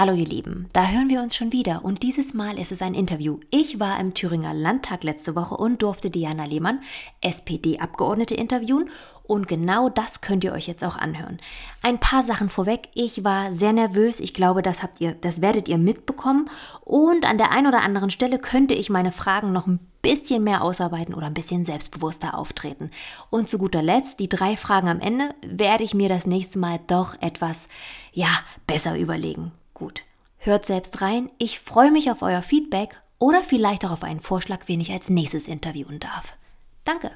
Hallo ihr Lieben, da hören wir uns schon wieder und dieses Mal ist es ein Interview. Ich war im Thüringer Landtag letzte Woche und durfte Diana Lehmann, SPD-Abgeordnete, interviewen und genau das könnt ihr euch jetzt auch anhören. Ein paar Sachen vorweg. Ich war sehr nervös. Ich glaube, das habt ihr, das werdet ihr mitbekommen. Und an der einen oder anderen Stelle könnte ich meine Fragen noch ein bisschen mehr ausarbeiten oder ein bisschen selbstbewusster auftreten. Und zu guter Letzt, die drei Fragen am Ende, werde ich mir das nächste Mal doch etwas, ja, besser überlegen. Gut, hört selbst rein. Ich freue mich auf euer Feedback oder vielleicht auch auf einen Vorschlag, wen ich als nächstes interviewen darf. Danke,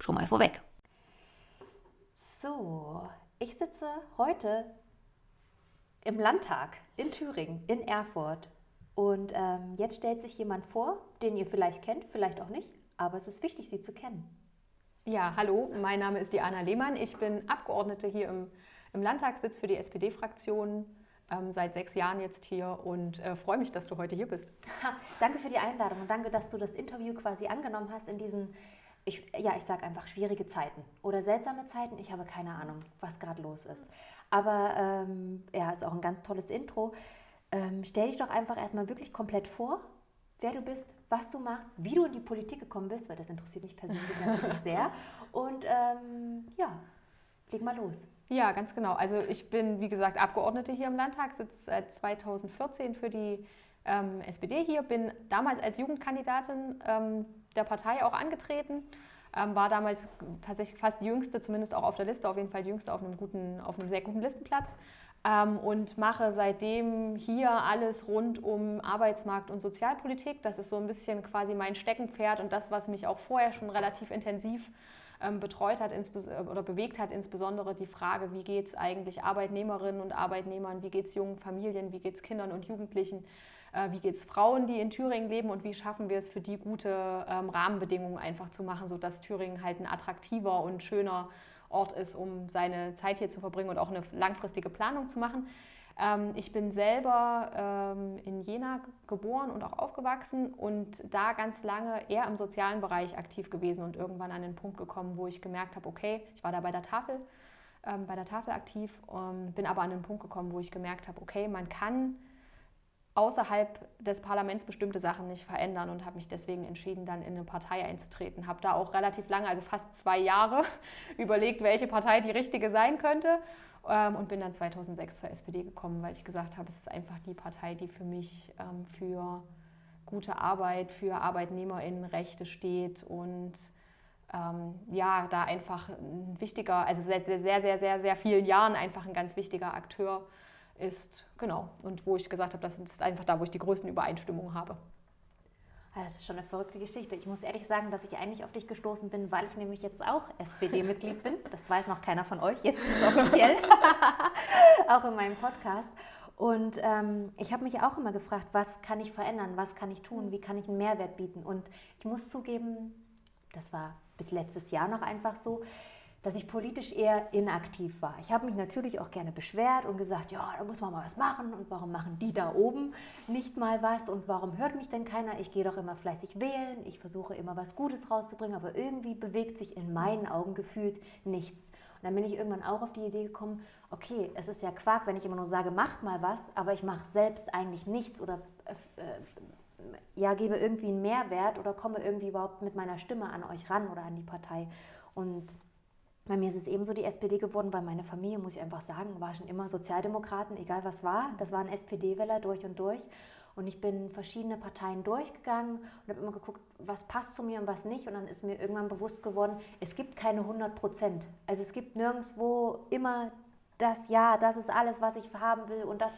schon mal vorweg. So, ich sitze heute im Landtag in Thüringen, in Erfurt. Und ähm, jetzt stellt sich jemand vor, den ihr vielleicht kennt, vielleicht auch nicht, aber es ist wichtig, sie zu kennen. Ja, hallo, mein Name ist Diana Lehmann. Ich bin Abgeordnete hier im, im Landtagssitz für die SPD-Fraktion ähm, seit sechs Jahren jetzt hier und äh, freue mich, dass du heute hier bist. Danke für die Einladung und danke, dass du das Interview quasi angenommen hast in diesen, ich, ja, ich sage einfach schwierige Zeiten oder seltsame Zeiten. Ich habe keine Ahnung, was gerade los ist. Aber ähm, ja, ist auch ein ganz tolles Intro. Ähm, stell dich doch einfach erstmal wirklich komplett vor, wer du bist, was du machst, wie du in die Politik gekommen bist, weil das interessiert mich persönlich natürlich sehr. Und ähm, ja, leg mal los. Ja, ganz genau. Also ich bin, wie gesagt, Abgeordnete hier im Landtag, sitze seit 2014 für die ähm, SPD hier, bin damals als Jugendkandidatin ähm, der Partei auch angetreten, ähm, war damals tatsächlich fast die jüngste, zumindest auch auf der Liste, auf jeden Fall die jüngste auf einem, guten, auf einem sehr guten Listenplatz ähm, und mache seitdem hier alles rund um Arbeitsmarkt und Sozialpolitik. Das ist so ein bisschen quasi mein Steckenpferd und das, was mich auch vorher schon relativ intensiv betreut hat äh, oder bewegt hat, insbesondere die Frage, wie geht es eigentlich Arbeitnehmerinnen und Arbeitnehmern, wie geht es jungen Familien, wie geht es Kindern und Jugendlichen, äh, wie geht es Frauen, die in Thüringen leben und wie schaffen wir es für die gute ähm, Rahmenbedingungen einfach zu machen, sodass Thüringen halt ein attraktiver und schöner Ort ist, um seine Zeit hier zu verbringen und auch eine langfristige Planung zu machen. Ähm, ich bin selber ähm, in Jena geboren und auch aufgewachsen und da ganz lange eher im sozialen Bereich aktiv gewesen und irgendwann an den Punkt gekommen, wo ich gemerkt habe, okay, ich war da bei der Tafel, ähm, bei der Tafel aktiv, bin aber an den Punkt gekommen, wo ich gemerkt habe, okay, man kann außerhalb des Parlaments bestimmte Sachen nicht verändern und habe mich deswegen entschieden, dann in eine Partei einzutreten. Habe da auch relativ lange, also fast zwei Jahre, überlegt, welche Partei die richtige sein könnte ähm, und bin dann 2006 zur SPD gekommen, weil ich gesagt habe, es ist einfach die Partei, die für mich ähm, für gute Arbeit, für ArbeitnehmerInnenrechte steht und ähm, ja, da einfach ein wichtiger, also seit sehr, sehr, sehr, sehr, sehr vielen Jahren einfach ein ganz wichtiger Akteur ist. Genau. Und wo ich gesagt habe, das ist einfach da, wo ich die größten Übereinstimmungen habe. Das ist schon eine verrückte Geschichte. Ich muss ehrlich sagen, dass ich eigentlich auf dich gestoßen bin, weil ich nämlich jetzt auch SPD-Mitglied bin. Das weiß noch keiner von euch. Jetzt ist es offiziell. auch in meinem Podcast. Und ähm, ich habe mich auch immer gefragt, was kann ich verändern, was kann ich tun, wie kann ich einen Mehrwert bieten. Und ich muss zugeben, das war bis letztes Jahr noch einfach so, dass ich politisch eher inaktiv war. Ich habe mich natürlich auch gerne beschwert und gesagt, ja, da muss man mal was machen und warum machen die da oben nicht mal was und warum hört mich denn keiner? Ich gehe doch immer fleißig wählen, ich versuche immer was Gutes rauszubringen, aber irgendwie bewegt sich in meinen Augen gefühlt nichts. Und dann bin ich irgendwann auch auf die Idee gekommen, okay, es ist ja Quark, wenn ich immer nur sage, macht mal was, aber ich mache selbst eigentlich nichts oder äh, ja, gebe irgendwie einen Mehrwert oder komme irgendwie überhaupt mit meiner Stimme an euch ran oder an die Partei. Und bei mir ist es ebenso die SPD geworden, weil meine Familie, muss ich einfach sagen, war schon immer Sozialdemokraten, egal was war. Das waren SPD-Wähler durch und durch. Und ich bin verschiedene Parteien durchgegangen und habe immer geguckt, was passt zu mir und was nicht. Und dann ist mir irgendwann bewusst geworden, es gibt keine 100 Prozent. Also es gibt nirgendwo immer das, ja, das ist alles, was ich haben will und das,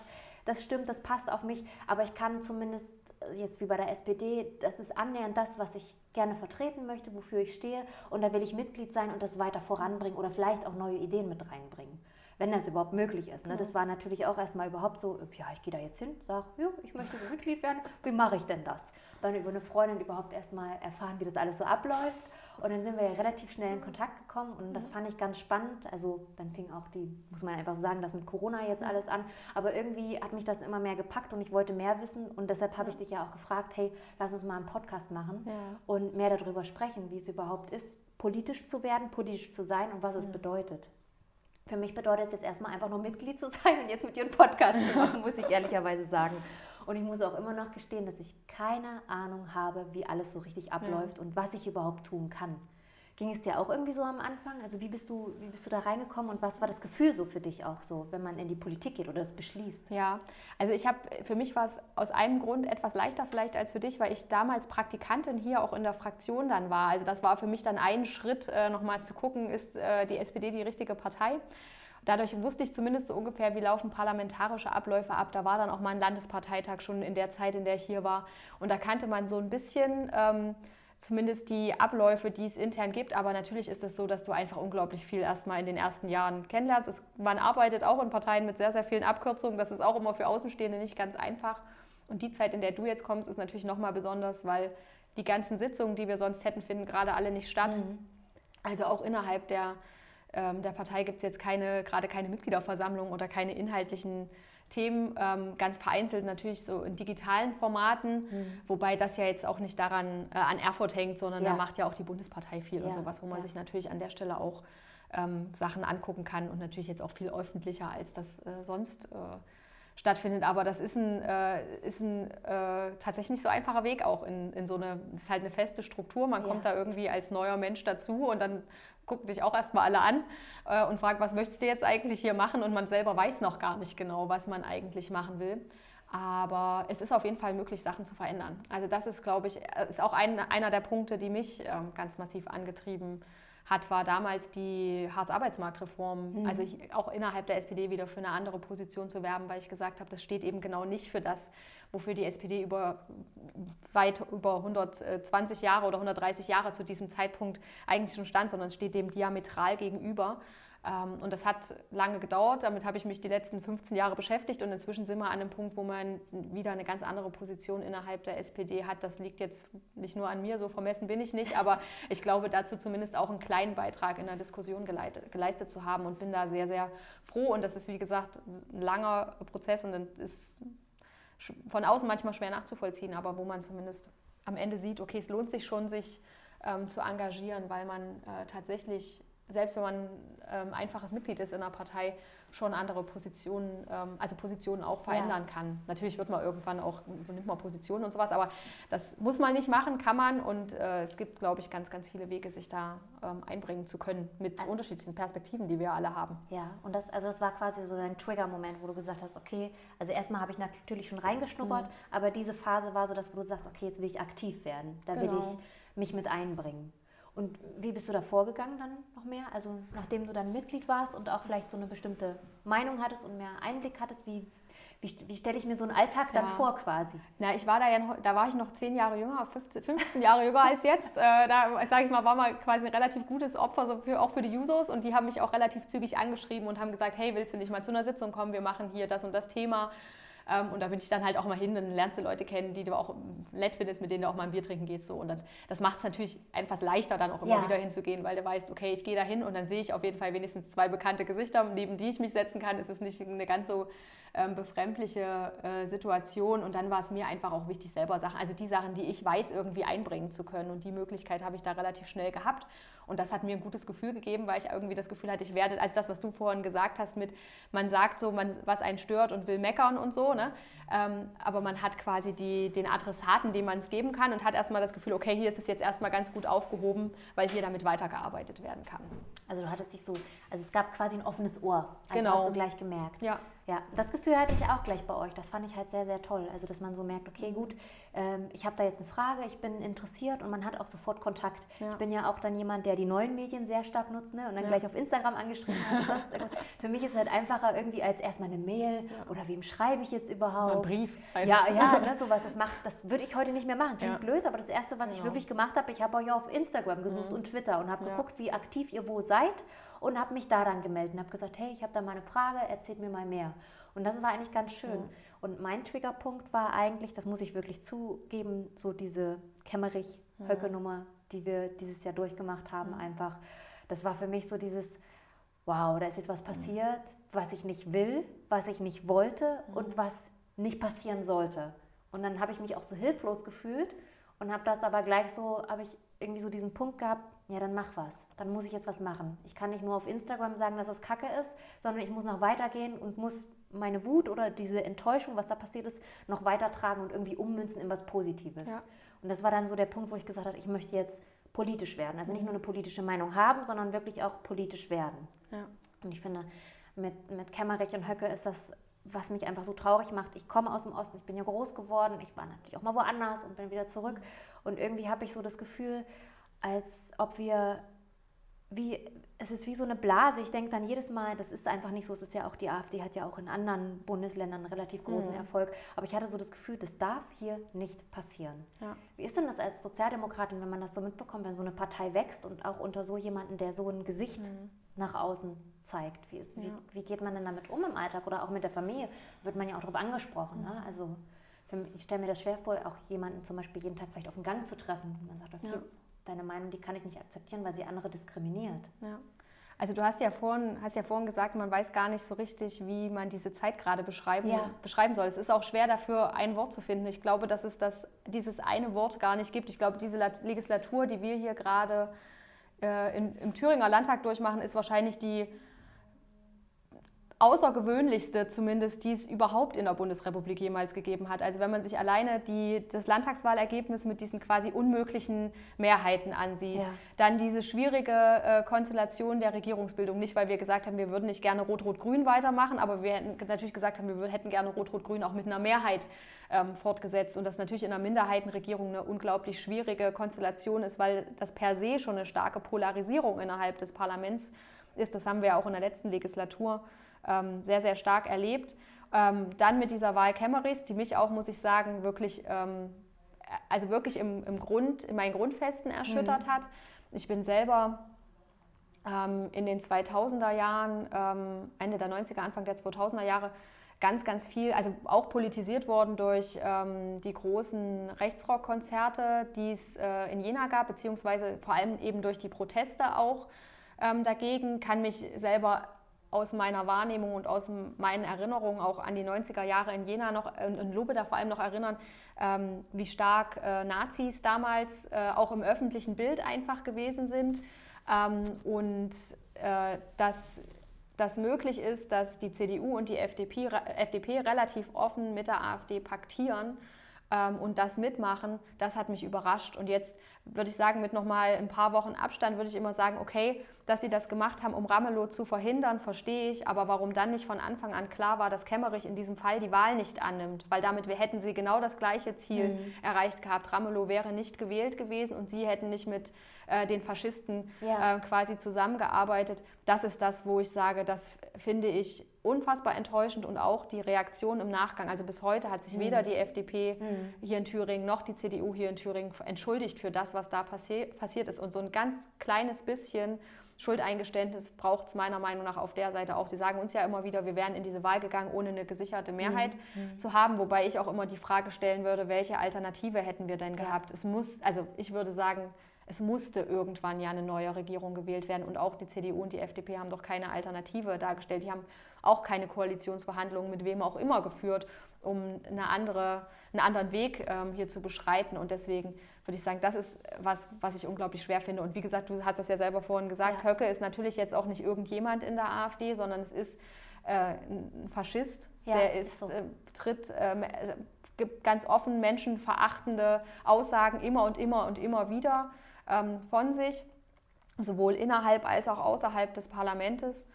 das stimmt, das passt auf mich. Aber ich kann zumindest jetzt wie bei der SPD, das ist annähernd das, was ich gerne vertreten möchte, wofür ich stehe. Und da will ich Mitglied sein und das weiter voranbringen oder vielleicht auch neue Ideen mit reinbringen, wenn das überhaupt möglich ist. Ne? Das war natürlich auch erstmal überhaupt so, ja, ich gehe da jetzt hin, sage, ja, ich möchte Mitglied werden, wie mache ich denn das? Dann über eine Freundin überhaupt erstmal erfahren, wie das alles so abläuft und dann sind wir ja relativ schnell in Kontakt gekommen und das mhm. fand ich ganz spannend. Also dann fing auch die, muss man einfach so sagen, das mit Corona jetzt alles an. Aber irgendwie hat mich das immer mehr gepackt und ich wollte mehr wissen und deshalb habe ich dich ja auch gefragt, hey, lass uns mal einen Podcast machen ja. und mehr darüber sprechen, wie es überhaupt ist, politisch zu werden, politisch zu sein und was es bedeutet. für mich bedeutet es jetzt erstmal einfach nur Mitglied zu sein und jetzt mit dir einen Podcast zu machen, muss ich ehrlicherweise sagen. Und ich muss auch immer noch gestehen, dass ich keine Ahnung habe, wie alles so richtig abläuft ja. und was ich überhaupt tun kann. Ging es dir auch irgendwie so am Anfang? Also wie bist du, wie bist du da reingekommen und was war das Gefühl so für dich auch so, wenn man in die Politik geht oder das beschließt? Ja, also ich habe, für mich war es aus einem Grund etwas leichter vielleicht als für dich, weil ich damals Praktikantin hier auch in der Fraktion dann war. Also das war für mich dann ein Schritt, äh, nochmal zu gucken, ist äh, die SPD die richtige Partei? Dadurch wusste ich zumindest so ungefähr, wie laufen parlamentarische Abläufe ab. Da war dann auch mal ein Landesparteitag schon in der Zeit, in der ich hier war. Und da kannte man so ein bisschen... Ähm, zumindest die Abläufe, die es intern gibt. Aber natürlich ist es so, dass du einfach unglaublich viel erstmal in den ersten Jahren kennenlernst. Es, man arbeitet auch in Parteien mit sehr, sehr vielen Abkürzungen. Das ist auch immer für Außenstehende nicht ganz einfach. Und die Zeit, in der du jetzt kommst, ist natürlich nochmal besonders, weil die ganzen Sitzungen, die wir sonst hätten, finden gerade alle nicht statt. Mhm. Also auch innerhalb der, ähm, der Partei gibt es jetzt keine, gerade keine Mitgliederversammlung oder keine inhaltlichen Themen, ähm, ganz vereinzelt natürlich so in digitalen Formaten, mhm. wobei das ja jetzt auch nicht daran äh, an Erfurt hängt, sondern ja. da macht ja auch die Bundespartei viel ja. und sowas, wo man ja. sich natürlich an der Stelle auch ähm, Sachen angucken kann und natürlich jetzt auch viel öffentlicher, als das äh, sonst äh, stattfindet. Aber das ist ein, äh, ist ein äh, tatsächlich nicht so einfacher Weg auch in, in so eine, das ist halt eine feste Struktur. Man kommt da irgendwie als neuer Mensch dazu und dann gucken dich auch erstmal alle an äh, und fragen, was möchtest du jetzt eigentlich hier machen? Und man selber weiß noch gar nicht genau, was man eigentlich machen will. Aber es ist auf jeden Fall möglich, Sachen zu verändern. Also das ist, glaube ich, ist auch ein, einer der Punkte, die mich äh, ganz massiv angetrieben hat, war damals die Hartz-Arbeitsmarktreform. Mhm. Also ich, auch innerhalb der SPD wieder für eine andere Position zu werben, weil ich gesagt habe, das steht eben genau nicht für das, wofür die SPD über weit über 120 Jahre oder 130 Jahre zu diesem Zeitpunkt eigentlich schon stand, sondern es steht dem diametral gegenüber. Ähm, und das hat lange gedauert. Damit habe ich mich die letzten 15 Jahre beschäftigt. Und inzwischen sind wir an einem Punkt, wo man wieder eine ganz andere Position innerhalb der SPD hat. Das liegt jetzt nicht nur an mir, so vermessen bin ich nicht. Aber ich glaube, dazu zumindest auch einen kleinen Beitrag in der Diskussion geleistet zu haben und bin da sehr, sehr froh. Und das ist, wie gesagt, ein langer Prozess und ist von außen manchmal schwer nachzuvollziehen, aber wo man zumindest am Ende sieht, okay, es lohnt sich schon, sich ähm, zu engagieren, weil man äh, tatsächlich, selbst wenn man ähm, einfaches Mitglied ist in einer Partei, schon andere Positionen, ähm, also Positionen auch verändern ja. kann. Natürlich wird man irgendwann auch, übernimmt man Positionen und sowas, aber das muss man nicht machen, kann man und äh, es gibt, glaube ich, ganz, ganz viele Wege, sich da ähm, einbringen zu können mit also, unterschiedlichen Perspektiven, die wir alle haben. Ja, und das, also das war quasi so ein Trigger-Moment, wo du gesagt hast, okay, also erstmal habe ich natürlich schon reingeschnuppert, mhm. aber diese Phase war so, dass du sagst, okay, jetzt will ich aktiv werden, da genau. will ich mich mit einbringen. Und wie bist du da vorgegangen dann noch mehr? Also nachdem du dann Mitglied warst und auch vielleicht so eine bestimmte Meinung hattest und mehr Einblick hattest, wie, wie, wie stelle ich mir so einen Alltag dann ja. vor quasi? Na, ich war da ja, da war ich noch zehn Jahre jünger, 15, 15 Jahre jünger als jetzt. Äh, da, sage ich mal, war mal quasi ein relativ gutes Opfer so für, auch für die Users und die haben mich auch relativ zügig angeschrieben und haben gesagt, hey, willst du nicht mal zu einer Sitzung kommen? Wir machen hier das und das Thema. Ähm, und da bin ich dann halt auch mal hin, dann lernst du Leute kennen, die du auch nett findest, mit denen du auch mal ein Bier trinken gehst. So. Und dann, das macht es natürlich etwas leichter, dann auch immer ja. wieder hinzugehen, weil du weißt, okay, ich gehe da hin und dann sehe ich auf jeden Fall wenigstens zwei bekannte Gesichter, neben die ich mich setzen kann. Es ist nicht eine ganz so ähm, befremdliche äh, Situation. Und dann war es mir einfach auch wichtig, selber Sachen, also die Sachen, die ich weiß, irgendwie einbringen zu können. Und die Möglichkeit habe ich da relativ schnell gehabt. Und das hat mir ein gutes Gefühl gegeben, weil ich irgendwie das Gefühl hatte, ich werde, also das, was du vorhin gesagt hast, mit man sagt so, man, was einen stört und will meckern und so, ne? Ähm, aber man hat quasi die, den Adressaten, dem man es geben kann und hat erstmal das Gefühl, okay, hier ist es jetzt erstmal ganz gut aufgehoben, weil hier damit weitergearbeitet werden kann. Also du hattest dich so, also es gab quasi ein offenes Ohr, also genau. hast du gleich gemerkt. Ja. Ja, das Gefühl hatte ich auch gleich bei euch. Das fand ich halt sehr, sehr toll. Also, dass man so merkt, okay, gut, ähm, ich habe da jetzt eine Frage, ich bin interessiert und man hat auch sofort Kontakt. Ja. Ich bin ja auch dann jemand, der die neuen Medien sehr stark nutzt ne? und dann ja. gleich auf Instagram angeschrieben hat und sonst irgendwas. Für mich ist es halt einfacher irgendwie als erstmal eine Mail ja. oder wem schreibe ich jetzt überhaupt? Ein Brief. Ja, ja, ne, sowas. Das, das würde ich heute nicht mehr machen. Klingt blöd, aber das Erste, was genau. ich wirklich gemacht habe, ich habe euch auf Instagram gesucht mhm. und Twitter und habe geguckt, wie aktiv ihr wo seid und habe mich daran gemeldet und habe gesagt, hey, ich habe da mal eine Frage, erzählt mir mal mehr. Und das war eigentlich ganz schön. Mhm. Und mein Triggerpunkt war eigentlich, das muss ich wirklich zugeben, so diese Kemmerich-Höcke-Nummer, die wir dieses Jahr durchgemacht haben, mhm. einfach. Das war für mich so dieses, wow, da ist jetzt was passiert, was ich nicht will, was ich nicht wollte und was nicht passieren sollte. Und dann habe ich mich auch so hilflos gefühlt und habe das aber gleich so, habe ich irgendwie so diesen Punkt gehabt, ja, dann mach was. Dann muss ich jetzt was machen. Ich kann nicht nur auf Instagram sagen, dass das Kacke ist, sondern ich muss noch weitergehen und muss meine Wut oder diese Enttäuschung, was da passiert ist, noch weitertragen und irgendwie ummünzen in was Positives. Ja. Und das war dann so der Punkt, wo ich gesagt habe, ich möchte jetzt politisch werden. Also nicht nur eine politische Meinung haben, sondern wirklich auch politisch werden. Ja. Und ich finde, mit, mit Kämmerich und Höcke ist das, was mich einfach so traurig macht. Ich komme aus dem Osten, ich bin ja groß geworden, ich war natürlich auch mal woanders und bin wieder zurück. Und irgendwie habe ich so das Gefühl, als ob wir wie, es ist wie so eine Blase. Ich denke dann jedes Mal, das ist einfach nicht so. Es ist ja auch, die AfD hat ja auch in anderen Bundesländern relativ großen mhm. Erfolg. Aber ich hatte so das Gefühl, das darf hier nicht passieren. Ja. Wie ist denn das als Sozialdemokratin, wenn man das so mitbekommt, wenn so eine Partei wächst und auch unter so jemanden, der so ein Gesicht mhm. nach außen zeigt? Wie, ist, ja. wie, wie, geht man denn damit um im Alltag oder auch mit der Familie? Wird man ja auch darauf angesprochen. Ne? Mhm. Ne? Also ich stelle mir das schwer vor, auch jemanden zum Beispiel jeden Tag vielleicht auf dem Gang zu treffen. Man sagt, okay, ja deine Meinung, die kann ich nicht akzeptieren, weil sie andere diskriminiert. Ja. Also du hast ja, vorhin, hast ja vorhin gesagt, man weiß gar nicht so richtig, wie man diese Zeit gerade beschreiben, ja. beschreiben soll. Es ist auch schwer dafür, ein Wort zu finden. Ich glaube, dass es das, dieses eine Wort gar nicht gibt. Ich glaube, diese Legislatur, die wir hier gerade äh, in, im Thüringer Landtag durchmachen, ist wahrscheinlich die außergewöhnlichste zumindest, die es überhaupt in der Bundesrepublik jemals gegeben hat. Also wenn man sich alleine die, das Landtagswahlergebnis mit diesen quasi unmöglichen Mehrheiten ansieht, ja. dann diese schwierige äh, Konstellation der Regierungsbildung, nicht weil wir gesagt haben, wir würden nicht gerne Rot-Rot-Grün weitermachen, aber wir hätten natürlich gesagt haben, wir hätten gerne Rot-Rot-Grün auch mit einer Mehrheit ähm, fortgesetzt und das natürlich in einer Minderheitenregierung eine unglaublich schwierige Konstellation ist, weil das per se schon eine starke Polarisierung innerhalb des Parlaments ist. Das haben wir auch in der letzten Legislatur ähm, sehr, sehr stark erlebt. Ähm, dann mit dieser Wahl Kämmerich, die mich auch, muss ich sagen, wirklich, ähm, also wirklich im, im Grund, in meinen Grundfesten erschüttert mhm. hat. Ich bin selber ähm, in den 2000er Jahren, ähm, Ende der 90er, Anfang der 2000er Jahre, ganz, ganz viel, also auch politisiert worden durch ähm, die großen Rechtsrockkonzerte, die es äh, in Jena gab, beziehungsweise vor allem eben durch die Proteste auch ähm, dagegen, kann mich selber aus meiner Wahrnehmung und aus meinen Erinnerungen auch an die 90er Jahre in Jena noch, äh, in Lubeda vor allem noch erinnern, ähm, wie stark äh, Nazis damals äh, auch im öffentlichen Bild einfach gewesen sind ähm, und dass das möglich ist, dass die CDU und die FDP, FDP relativ offen mit der AfD paktieren ähm, und das mitmachen, das hat mich überrascht. Und jetzt würde ich sagen, mit nochmal ein paar Wochen Abstand würde ich immer sagen, okay, dass sie das gemacht haben, um Ramelow zu verhindern, verstehe ich, aber warum dann nicht von Anfang an klar war, dass Kemmerich in diesem Fall die Wahl nicht annimmt, weil damit hätten sie genau das gleiche Ziel mhm. erreicht gehabt. Ramelow wäre nicht gewählt gewesen und sie hätten nicht mit äh, den Faschisten ja. äh, quasi zusammengearbeitet. Das ist das, wo ich sage, das finde ich unfassbar enttäuschend und auch die Reaktion im Nachgang. Also bis heute hat sich mhm. weder die FDP mhm. hier in Thüringen noch die CDU hier in Thüringen entschuldigt für das, was da passi passiert ist. Und so ein ganz kleines bisschen Schuldeingeständnis braucht es meiner Meinung nach auf der Seite auch. Sie sagen uns ja immer wieder, wir wären in diese Wahl gegangen, ohne eine gesicherte Mehrheit mhm. mhm. zu haben, wobei ich auch immer die Frage stellen würde, welche Alternative hätten wir denn gehabt? Es muss, also ich würde sagen, es musste irgendwann ja eine neue Regierung gewählt werden und auch die CDU und die FDP haben doch keine Alternative dargestellt. Die haben auch keine Koalitionsverhandlungen mit wem auch immer geführt, um eine andere, einen anderen Weg ähm, hier zu beschreiten. Und deswegen würde ich sagen, das ist was, was ich unglaublich schwer finde. Und wie gesagt, du hast das ja selber vorhin gesagt, ja. Höcke ist natürlich jetzt auch nicht irgendjemand in der AfD, sondern es ist äh, ein Faschist, ja, der ist, ist so. äh, tritt äh, gibt ganz offen menschenverachtende Aussagen immer und immer und immer wieder ähm, von sich, sowohl innerhalb als auch außerhalb des Parlaments.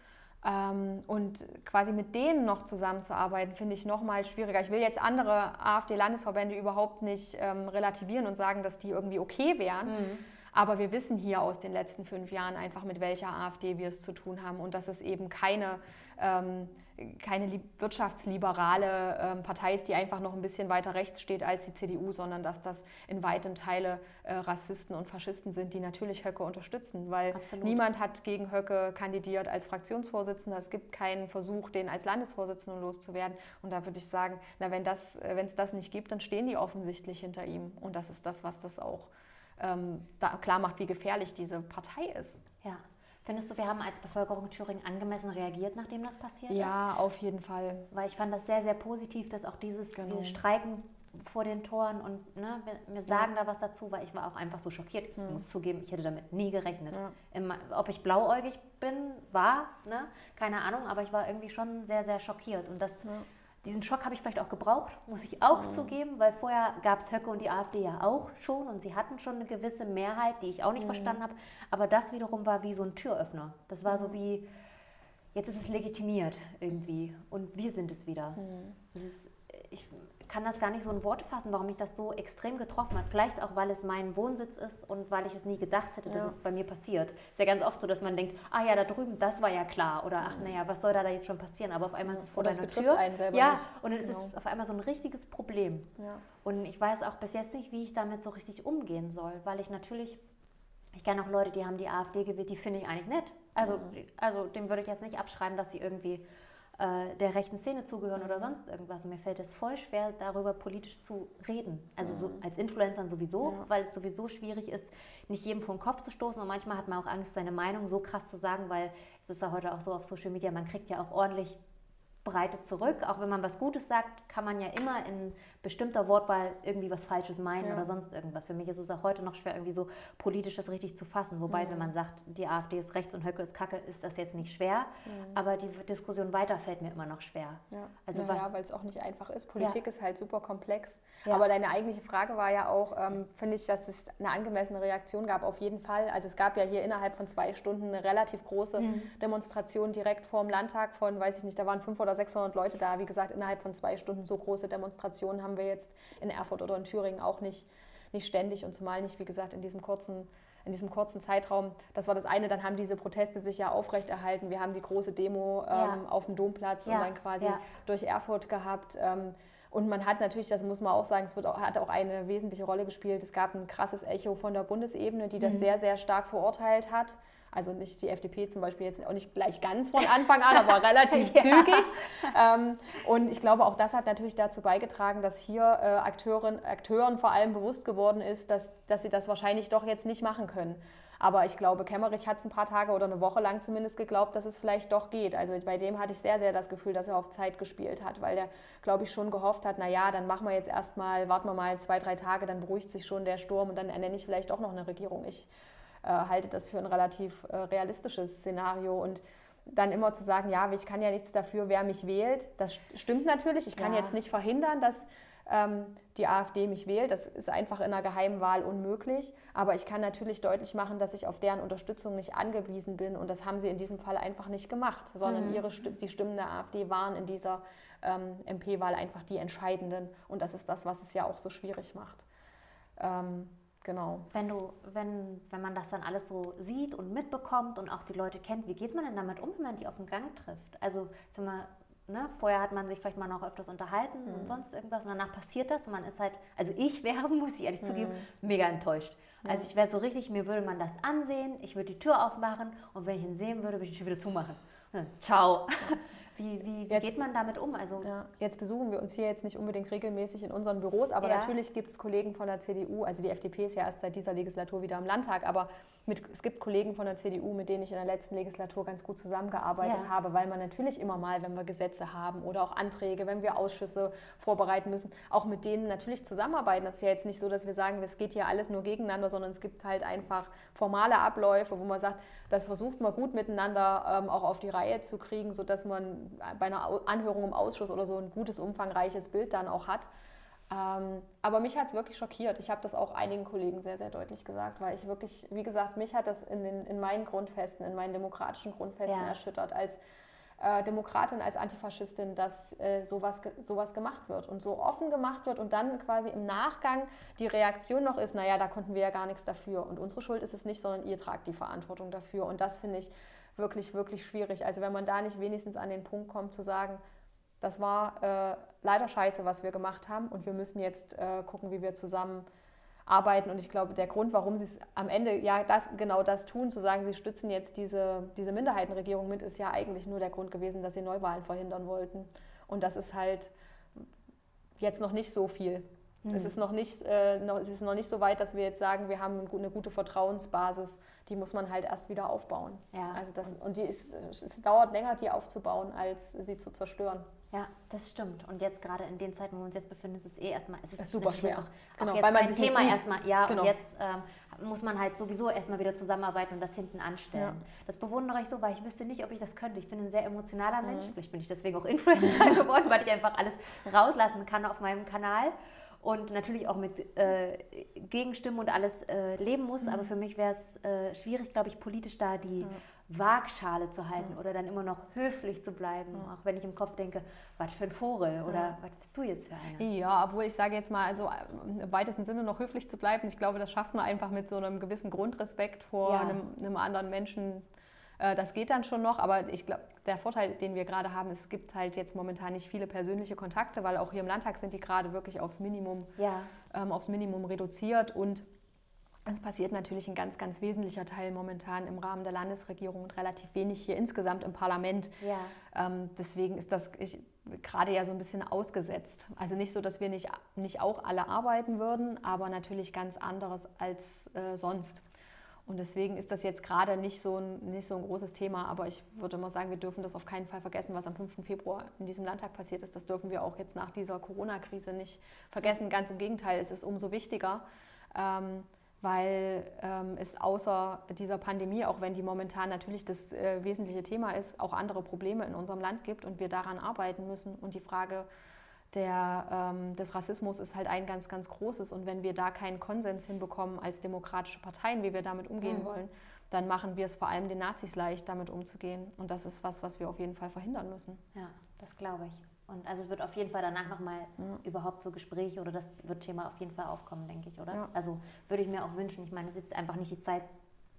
Ähm, und quasi mit denen noch zusammenzuarbeiten, finde ich nochmal schwieriger. Ich will jetzt andere AfD-Landesverbände überhaupt nicht ähm, relativieren und sagen, dass die irgendwie okay wären. Mhm. Aber wir wissen hier aus den letzten fünf Jahren einfach, mit welcher AfD wir es zu tun haben und dass es eben keine ähm, keine wirtschaftsliberale ähm, Partei ist, die einfach noch ein bisschen weiter rechts steht als die CDU, sondern dass das in weitem Teile äh, Rassisten und Faschisten sind, die natürlich Höcke unterstützen, weil Absolut. niemand hat gegen Höcke kandidiert als Fraktionsvorsitzender. Es gibt keinen Versuch, den als Landesvorsitzenden loszuwerden. Und da würde ich sagen, na, wenn es äh, das nicht gibt, dann stehen die offensichtlich hinter ihm. Und das ist das, was das auch ähm, da klar macht, wie gefährlich diese Partei ist. Ja. Findest du, wir haben als Bevölkerung Thüringen angemessen reagiert, nachdem das passiert ja, ist? Ja, auf jeden Fall. Weil ich fand das sehr, sehr positiv, dass auch dieses, genau. wir streiken vor den Toren und ne, wir, wir sagen ja. da was dazu, weil ich war auch einfach so schockiert. Ich hm. muss zugeben, ich hätte damit nie gerechnet. Ja. Immer, ob ich blauäugig bin, war, ne? keine Ahnung, aber ich war irgendwie schon sehr, sehr schockiert. Und das. Diesen Schock habe ich vielleicht auch gebraucht, muss ich auch mhm. zugeben, weil vorher gab es Höcke und die AfD ja auch schon und sie hatten schon eine gewisse Mehrheit, die ich auch nicht mhm. verstanden habe. Aber das wiederum war wie so ein Türöffner. Das war so wie, jetzt ist es legitimiert irgendwie und wir sind es wieder. Mhm. Das ist, ich kann das gar nicht so in Worte fassen, warum mich das so extrem getroffen hat. Vielleicht auch, weil es mein Wohnsitz ist und weil ich es nie gedacht hätte, dass ja. es bei mir passiert. Es ist ja ganz oft so, dass man denkt, ah ja, da drüben, das war ja klar. Oder ach naja, was soll da, da jetzt schon passieren? Aber auf einmal ist es vor oder deiner Tür. Einen selber ja, nicht. und es genau. ist auf einmal so ein richtiges Problem. Ja. Und ich weiß auch bis jetzt nicht, wie ich damit so richtig umgehen soll, weil ich natürlich, ich kenne auch Leute, die haben die AfD gewählt, die finde ich eigentlich nett. Also, mhm. also dem würde ich jetzt nicht abschreiben, dass sie irgendwie äh, der rechten Szene zugehören oder sonst irgendwas. Und mir fällt es voll schwer, darüber politisch zu reden. Also so als Influencer sowieso, ja. weil es sowieso schwierig ist, nicht jedem vor den Kopf zu stoßen. Und manchmal hat man auch Angst, seine Meinung so krass zu sagen, weil es ist ja heute auch so auf Social Media, man kriegt ja auch ordentlich Breite zurück. Auch wenn man was Gutes sagt, kann man ja immer in bestimmter Wortwahl irgendwie was Falsches meinen ja. oder sonst irgendwas. Für mich ist es auch heute noch schwer, irgendwie so politisch das richtig zu fassen. Wobei, mhm. wenn man sagt, die AfD ist rechts und Höcke ist Kacke, ist das jetzt nicht schwer. Mhm. Aber die Diskussion weiter fällt mir immer noch schwer. Ja, also ja, weil es auch nicht einfach ist. Politik ja. ist halt super komplex. Aber deine eigentliche Frage war ja auch, ähm, finde ich, dass es eine angemessene Reaktion gab, auf jeden Fall. Also es gab ja hier innerhalb von zwei Stunden eine relativ große mhm. Demonstration direkt vor dem Landtag von, weiß ich nicht, da waren 500 oder 600 Leute da. Wie gesagt, innerhalb von zwei Stunden so große Demonstrationen haben wir jetzt in Erfurt oder in Thüringen auch nicht, nicht ständig und zumal nicht, wie gesagt, in diesem kurzen in diesem kurzen Zeitraum. Das war das eine. Dann haben diese Proteste sich ja aufrechterhalten. Wir haben die große Demo ähm, ja. auf dem Domplatz ja. und dann quasi ja. durch Erfurt gehabt. Ähm, und man hat natürlich, das muss man auch sagen, es auch, hat auch eine wesentliche Rolle gespielt. Es gab ein krasses Echo von der Bundesebene, die das mhm. sehr, sehr stark verurteilt hat. Also nicht die FDP zum Beispiel jetzt auch nicht gleich ganz von Anfang an, aber relativ ja. zügig. Ähm, und ich glaube, auch das hat natürlich dazu beigetragen, dass hier äh, Akteuren, Akteuren vor allem bewusst geworden ist, dass, dass sie das wahrscheinlich doch jetzt nicht machen können. Aber ich glaube, Kemmerich hat es ein paar Tage oder eine Woche lang zumindest geglaubt, dass es vielleicht doch geht. Also bei dem hatte ich sehr, sehr das Gefühl, dass er auf Zeit gespielt hat, weil der, glaube ich, schon gehofft hat, naja, dann machen wir jetzt erstmal, warten wir mal zwei, drei Tage, dann beruhigt sich schon der Sturm und dann ernenne ich vielleicht auch noch eine Regierung. Ich äh, halte das für ein relativ äh, realistisches Szenario. Und dann immer zu sagen, ja, ich kann ja nichts dafür, wer mich wählt, das stimmt natürlich. Ich kann ja. jetzt nicht verhindern, dass ähm, die AfD mich wählt. Das ist einfach in einer Geheimwahl unmöglich. Aber ich kann natürlich deutlich machen, dass ich auf deren Unterstützung nicht angewiesen bin. Und das haben sie in diesem Fall einfach nicht gemacht, sondern mhm. ihre, die Stimmen der AfD waren in dieser ähm, MP-Wahl einfach die entscheidenden. Und das ist das, was es ja auch so schwierig macht. Ähm, Genau. Wenn du, wenn, wenn man das dann alles so sieht und mitbekommt und auch die Leute kennt, wie geht man denn damit um, wenn man die auf dem Gang trifft? Also, sag mal, ne, vorher hat man sich vielleicht mal noch öfters unterhalten mhm. und sonst irgendwas und danach passiert das und man ist halt, also ich wäre, muss ich ehrlich mhm. zugeben, mega enttäuscht. Mhm. Also ich wäre so richtig, mir würde man das ansehen, ich würde die Tür aufmachen und wenn ich ihn sehen würde, würde ich die Tür wieder zumachen. Dann, ciao. Wie, wie, wie geht man damit um? Also ja, jetzt besuchen wir uns hier jetzt nicht unbedingt regelmäßig in unseren Büros, aber ja. natürlich gibt es Kollegen von der CDU, also die FDP ist ja erst seit dieser Legislatur wieder im Landtag, aber mit, es gibt Kollegen von der CDU, mit denen ich in der letzten Legislatur ganz gut zusammengearbeitet ja. habe, weil man natürlich immer mal, wenn wir Gesetze haben oder auch Anträge, wenn wir Ausschüsse vorbereiten müssen, auch mit denen natürlich zusammenarbeiten. Das ist ja jetzt nicht so, dass wir sagen, es geht hier alles nur gegeneinander, sondern es gibt halt einfach formale Abläufe, wo man sagt, das versucht man gut miteinander ähm, auch auf die Reihe zu kriegen, sodass man bei einer Anhörung im Ausschuss oder so ein gutes, umfangreiches Bild dann auch hat. Ähm, aber mich hat es wirklich schockiert. Ich habe das auch einigen Kollegen sehr, sehr deutlich gesagt, weil ich wirklich, wie gesagt, mich hat das in, den, in meinen Grundfesten, in meinen demokratischen Grundfesten ja. erschüttert, als äh, Demokratin, als Antifaschistin, dass äh, sowas, sowas gemacht wird und so offen gemacht wird und dann quasi im Nachgang die Reaktion noch ist, naja, da konnten wir ja gar nichts dafür und unsere Schuld ist es nicht, sondern ihr tragt die Verantwortung dafür. Und das finde ich wirklich, wirklich schwierig. Also wenn man da nicht wenigstens an den Punkt kommt zu sagen, das war äh, leider scheiße, was wir gemacht haben und wir müssen jetzt äh, gucken, wie wir zusammen arbeiten. Und ich glaube, der Grund, warum sie es am Ende ja das, genau das tun, zu sagen, sie stützen jetzt diese, diese Minderheitenregierung mit, ist ja eigentlich nur der Grund gewesen, dass sie Neuwahlen verhindern wollten. Und das ist halt jetzt noch nicht so viel. Mhm. Es, ist noch nicht, äh, noch, es ist noch nicht so weit, dass wir jetzt sagen, wir haben eine gute Vertrauensbasis. Die muss man halt erst wieder aufbauen. Ja. Also das, und die ist, es dauert länger, die aufzubauen, als sie zu zerstören. Ja, das stimmt. Und jetzt gerade in den Zeiten, wo wir uns jetzt befinden, ist es eh erstmal, es ist, ist super schwer. Auch, genau, auch weil man sich Thema erstmal, ja, genau. und jetzt ähm, muss man halt sowieso erstmal wieder zusammenarbeiten und das hinten anstellen. Ja. Das bewundere ich so, weil ich wüsste nicht, ob ich das könnte. Ich bin ein sehr emotionaler mhm. Mensch. Vielleicht bin ich deswegen auch Influencer geworden, weil ich einfach alles rauslassen kann auf meinem Kanal und natürlich auch mit äh, Gegenstimmen und alles äh, leben muss. Mhm. Aber für mich wäre es äh, schwierig, glaube ich, politisch da die ja. Waagschale zu halten ja. oder dann immer noch höflich zu bleiben, ja. auch wenn ich im Kopf denke, was für ein Vogel oder was bist du jetzt für eine? Ja, obwohl ich sage jetzt mal, also im weitesten Sinne noch höflich zu bleiben, ich glaube, das schafft man einfach mit so einem gewissen Grundrespekt vor einem, einem anderen Menschen äh, das geht dann schon noch, aber ich glaube, der Vorteil, den wir gerade haben, ist, es gibt halt jetzt momentan nicht viele persönliche Kontakte, weil auch hier im Landtag sind die gerade wirklich aufs Minimum, ja. ähm, aufs Minimum reduziert und es passiert natürlich ein ganz, ganz wesentlicher Teil momentan im Rahmen der Landesregierung und relativ wenig hier insgesamt im Parlament. Ja. Ähm, deswegen ist das gerade ja so ein bisschen ausgesetzt. Also nicht so, dass wir nicht, nicht auch alle arbeiten würden, aber natürlich ganz anderes als äh, sonst. Und deswegen ist das jetzt gerade nicht so, ein, nicht so ein großes Thema. Aber ich würde mal sagen, wir dürfen das auf keinen Fall vergessen, was am 5. Februar in diesem Landtag passiert ist. Das dürfen wir auch jetzt nach dieser Corona-Krise nicht vergessen. Ganz im Gegenteil, es ist umso wichtiger, ähm, weil ähm, es außer dieser Pandemie, auch wenn die momentan natürlich das äh, wesentliche Thema ist, auch andere Probleme in unserem Land gibt und wir daran arbeiten müssen. Und die Frage, der, ähm, des Rassismus ist halt ein ganz, ganz großes. Und wenn wir da keinen Konsens hinbekommen als demokratische Parteien, wie wir damit umgehen mhm. wollen, dann machen wir es vor allem den Nazis leicht, damit umzugehen. Und das ist was, was wir auf jeden Fall verhindern müssen. Ja, das glaube ich. Und also es wird auf jeden Fall danach nochmal ja. überhaupt so Gespräche oder das wird Thema auf jeden Fall aufkommen, denke ich, oder? Ja. Also würde ich mir auch wünschen. Ich meine, es ist jetzt einfach nicht die Zeit,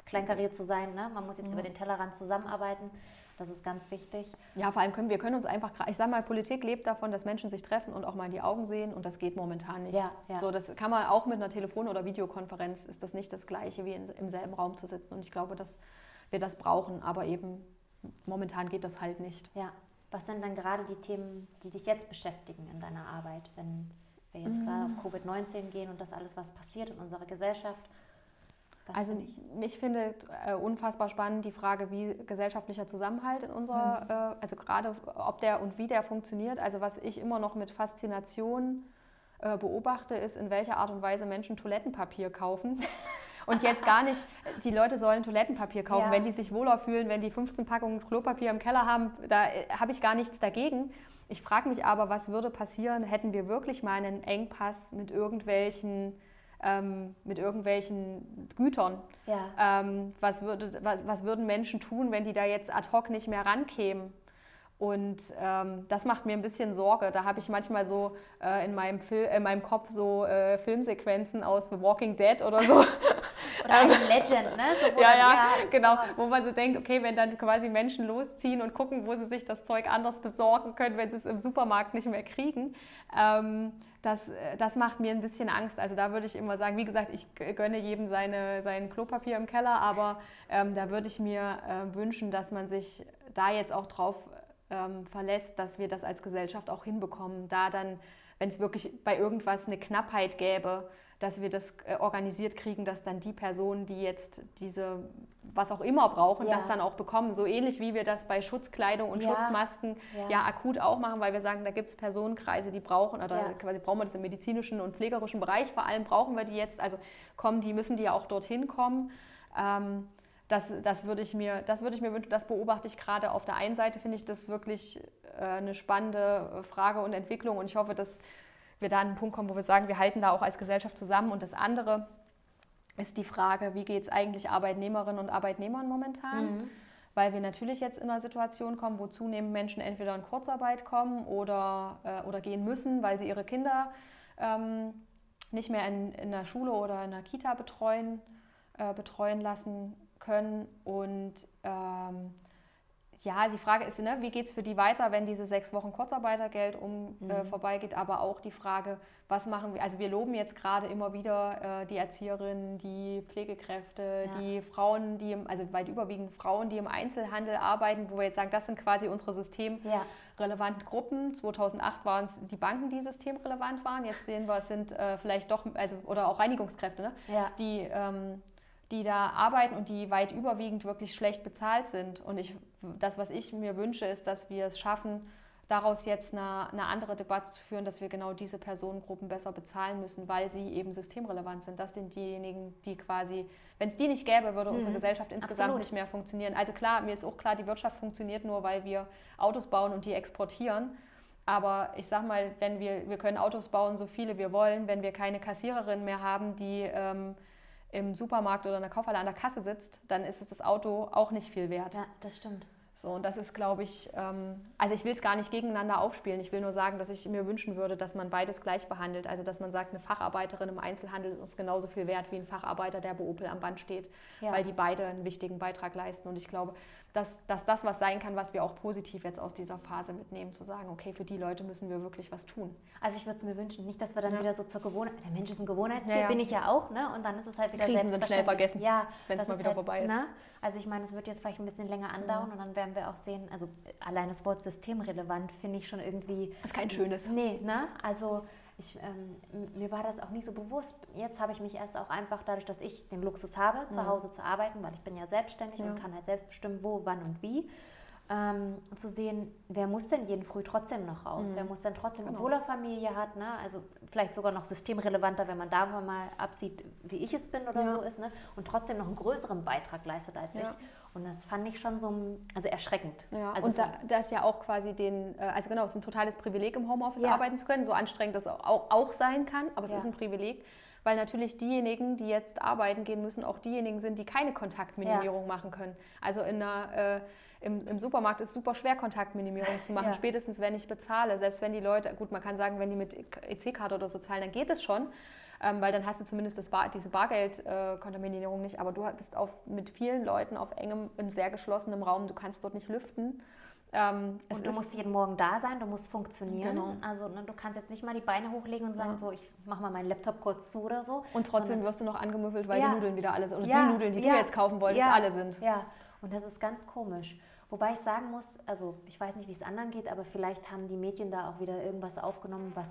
kleinkariert zu sein. Ne? Man muss jetzt ja. über den Tellerrand zusammenarbeiten. Das ist ganz wichtig. Ja, vor allem können wir können uns einfach, ich sage mal, Politik lebt davon, dass Menschen sich treffen und auch mal in die Augen sehen und das geht momentan nicht. Ja, ja. So, das kann man auch mit einer Telefon- oder Videokonferenz, ist das nicht das Gleiche wie in, im selben Raum zu sitzen und ich glaube, dass wir das brauchen, aber eben momentan geht das halt nicht. Ja, was sind dann gerade die Themen, die dich jetzt beschäftigen in deiner Arbeit, wenn wir jetzt mhm. gerade auf Covid-19 gehen und das alles, was passiert in unserer Gesellschaft? Das also mich findet äh, unfassbar spannend die Frage, wie gesellschaftlicher Zusammenhalt in unserer, mhm. äh, also gerade ob der und wie der funktioniert. Also was ich immer noch mit Faszination äh, beobachte, ist, in welcher Art und Weise Menschen Toilettenpapier kaufen. Und jetzt gar nicht, die Leute sollen Toilettenpapier kaufen, ja. wenn die sich wohler fühlen, wenn die 15 Packungen Klopapier im Keller haben, da äh, habe ich gar nichts dagegen. Ich frage mich aber, was würde passieren, hätten wir wirklich mal einen Engpass mit irgendwelchen ähm, mit irgendwelchen Gütern. Ja. Ähm, was, würde, was, was würden Menschen tun, wenn die da jetzt ad hoc nicht mehr rankämen? Und ähm, das macht mir ein bisschen Sorge. Da habe ich manchmal so äh, in, meinem in meinem Kopf so äh, Filmsequenzen aus The Walking Dead oder so. oder eine Legend, ne? So, ja, ja, ja, genau. Wo man so denkt, okay, wenn dann quasi Menschen losziehen und gucken, wo sie sich das Zeug anders besorgen können, wenn sie es im Supermarkt nicht mehr kriegen. Ähm, das, das macht mir ein bisschen Angst. Also da würde ich immer sagen, wie gesagt, ich gönne jedem seine, sein Klopapier im Keller, aber ähm, da würde ich mir äh, wünschen, dass man sich da jetzt auch drauf ähm, verlässt, dass wir das als Gesellschaft auch hinbekommen. Da dann, wenn es wirklich bei irgendwas eine Knappheit gäbe, dass wir das äh, organisiert kriegen, dass dann die Personen, die jetzt diese, was auch immer brauchen, ja. das dann auch bekommen. So ähnlich wie wir das bei Schutzkleidung und ja. Schutzmasken ja. ja. akut auch machen, weil wir sagen, da gibt es Personenkreise, die brauchen, oder quasi brauchen wir das im medizinischen und pflegerischen Bereich, vor allem brauchen wir die jetzt, also kommen die, müssen die ja auch dorthin kommen. Ähm, das, das würde ich mir, das würde ich mir wünschen, das beobachte ich gerade auf der einen Seite, finde ich das wirklich äh, eine spannende Frage und Entwicklung und ich hoffe, dass wir da an einen Punkt kommen, wo wir sagen, wir halten da auch als Gesellschaft zusammen. Und das andere ist die Frage, wie geht es eigentlich Arbeitnehmerinnen und Arbeitnehmern momentan? Mhm. Weil wir natürlich jetzt in einer Situation kommen, wo zunehmend Menschen entweder in Kurzarbeit kommen oder, äh, oder gehen müssen, weil sie ihre Kinder ähm, nicht mehr in, in der Schule oder in der Kita betreuen, äh, betreuen lassen können. Und ähm, ja, die Frage ist, ne, wie geht es für die weiter, wenn diese sechs Wochen Kurzarbeitergeld um, äh, mhm. äh, vorbeigeht, aber auch die Frage, was machen wir, also wir loben jetzt gerade immer wieder äh, die Erzieherinnen, die Pflegekräfte, ja. die Frauen, die im, also weit überwiegend Frauen, die im Einzelhandel arbeiten, wo wir jetzt sagen, das sind quasi unsere systemrelevanten ja. Gruppen. 2008 waren es die Banken, die systemrelevant waren, jetzt sehen wir, es sind äh, vielleicht doch, also oder auch Reinigungskräfte, ne? Ja. die ähm, die da arbeiten und die weit überwiegend wirklich schlecht bezahlt sind. Und ich, das, was ich mir wünsche, ist, dass wir es schaffen, daraus jetzt eine, eine, andere Debatte zu führen, dass wir genau diese Personengruppen besser bezahlen müssen, weil sie eben systemrelevant sind. Das sind diejenigen, die quasi, wenn es die nicht gäbe, würde unsere mhm. Gesellschaft insgesamt Absolut. nicht mehr funktionieren. Also klar, mir ist auch klar, die Wirtschaft funktioniert nur, weil wir Autos bauen und die exportieren. Aber ich sag mal, wenn wir, wir können Autos bauen, so viele wir wollen, wenn wir keine Kassiererin mehr haben, die ähm, im Supermarkt oder in der Kaufhalle an der Kasse sitzt, dann ist es das Auto auch nicht viel wert. Ja, das stimmt. So, und das ist, glaube ich, ähm, also ich will es gar nicht gegeneinander aufspielen. Ich will nur sagen, dass ich mir wünschen würde, dass man beides gleich behandelt. Also, dass man sagt, eine Facharbeiterin im Einzelhandel ist genauso viel wert wie ein Facharbeiter, der bei Opel am Band steht, ja. weil die beide einen wichtigen Beitrag leisten. Und ich glaube, dass, dass das was sein kann, was wir auch positiv jetzt aus dieser Phase mitnehmen, zu sagen, okay, für die Leute müssen wir wirklich was tun. Also ich würde es mir wünschen, nicht, dass wir dann ja. wieder so zur Gewohnheit, der Mensch ist ein Gewohnheitstier, ja, ja. bin ich ja auch, ne? und dann ist es halt wieder Krisen sind schnell vergessen, ja, wenn es mal wieder halt, vorbei ist. Ne? Also ich meine, es wird jetzt vielleicht ein bisschen länger andauern und dann werden wir auch sehen, also allein das Wort systemrelevant finde ich schon irgendwie... Das ist kein schönes. Nee, ne? also ich, ähm, mir war das auch nicht so bewusst. Jetzt habe ich mich erst auch einfach dadurch, dass ich den Luxus habe, zu Hause zu arbeiten, weil ich bin ja selbstständig und kann halt selbst bestimmen, wo, wann und wie ähm, zu sehen, wer muss denn jeden Früh trotzdem noch raus? Mhm. Wer muss denn trotzdem, genau. obwohl er Familie hat, ne? also vielleicht sogar noch systemrelevanter, wenn man da mal absieht, wie ich es bin oder ja. so ist, ne? und trotzdem noch einen größeren Beitrag leistet als ja. ich. Und das fand ich schon so also erschreckend. Ja. Also und da, das ja auch quasi den, äh, also genau, es ist ein totales Privileg, im Homeoffice arbeiten zu können, so anstrengend das auch, auch sein kann, aber es ist ein Privileg weil natürlich diejenigen, die jetzt arbeiten gehen müssen, auch diejenigen sind, die keine Kontaktminimierung ja. machen können. Also in einer äh, im, im Supermarkt ist super schwer, Kontaktminimierung zu machen, ja. spätestens wenn ich bezahle. Selbst wenn die Leute, gut, man kann sagen, wenn die mit EC-Karte oder so zahlen, dann geht es schon. Ähm, weil dann hast du zumindest das Bar, diese Bargeld-Kontaminierung äh, nicht. Aber du bist auf, mit vielen Leuten auf engem, in sehr geschlossenem Raum, du kannst dort nicht lüften. Ähm, und du musst jeden Morgen da sein, du musst funktionieren. Genau. Also ne, du kannst jetzt nicht mal die Beine hochlegen und sagen, ja. so ich mache mal meinen Laptop kurz zu oder so. Und trotzdem wirst du noch angemüffelt, weil ja. die Nudeln wieder alle sind. Oder ja. die Nudeln, die du jetzt kaufen wolltest, alle sind. Ja, und das ist ganz komisch. Wobei ich sagen muss, also ich weiß nicht, wie es anderen geht, aber vielleicht haben die Medien da auch wieder irgendwas aufgenommen, was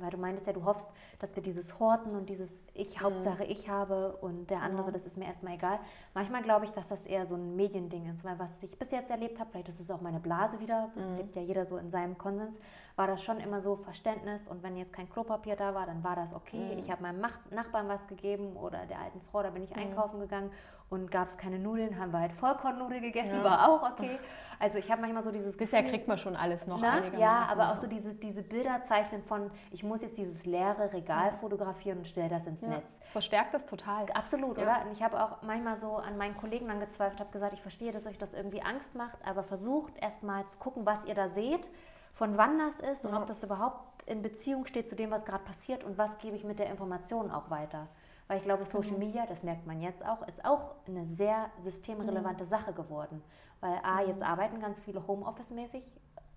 weil du meintest ja, du hoffst, dass wir dieses Horten und dieses Ich, mhm. Hauptsache ich habe und der andere, mhm. das ist mir erstmal egal. Manchmal glaube ich, dass das eher so ein Mediending ist, weil was ich bis jetzt erlebt habe, vielleicht ist es auch meine Blase wieder, mhm. lebt ja jeder so in seinem Konsens, war das schon immer so Verständnis und wenn jetzt kein Klopapier da war, dann war das okay. Mhm. Ich habe meinem Nachbarn was gegeben oder der alten Frau, da bin ich mhm. einkaufen gegangen und gab es keine Nudeln, haben wir halt Vollkornnudel gegessen, ja. war auch okay. Also ich habe manchmal so dieses Gefühl... Bisher kriegt man schon alles noch na, Ja, aber auch so diese, diese Bilder zeichnen von, ich muss jetzt dieses leere Regal fotografieren und stelle das ins ja. Netz. Das verstärkt das total. Absolut, ja. oder? Und ich habe auch manchmal so an meinen Kollegen dann gezweifelt, habe gesagt, ich verstehe, dass euch das irgendwie Angst macht, aber versucht erst mal zu gucken, was ihr da seht, von wann das ist und ob das überhaupt in Beziehung steht zu dem, was gerade passiert und was gebe ich mit der Information auch weiter. Weil ich glaube, Social mhm. Media, das merkt man jetzt auch, ist auch eine sehr systemrelevante mhm. Sache geworden. Weil A, mhm. jetzt arbeiten ganz viele Homeoffice-mäßig,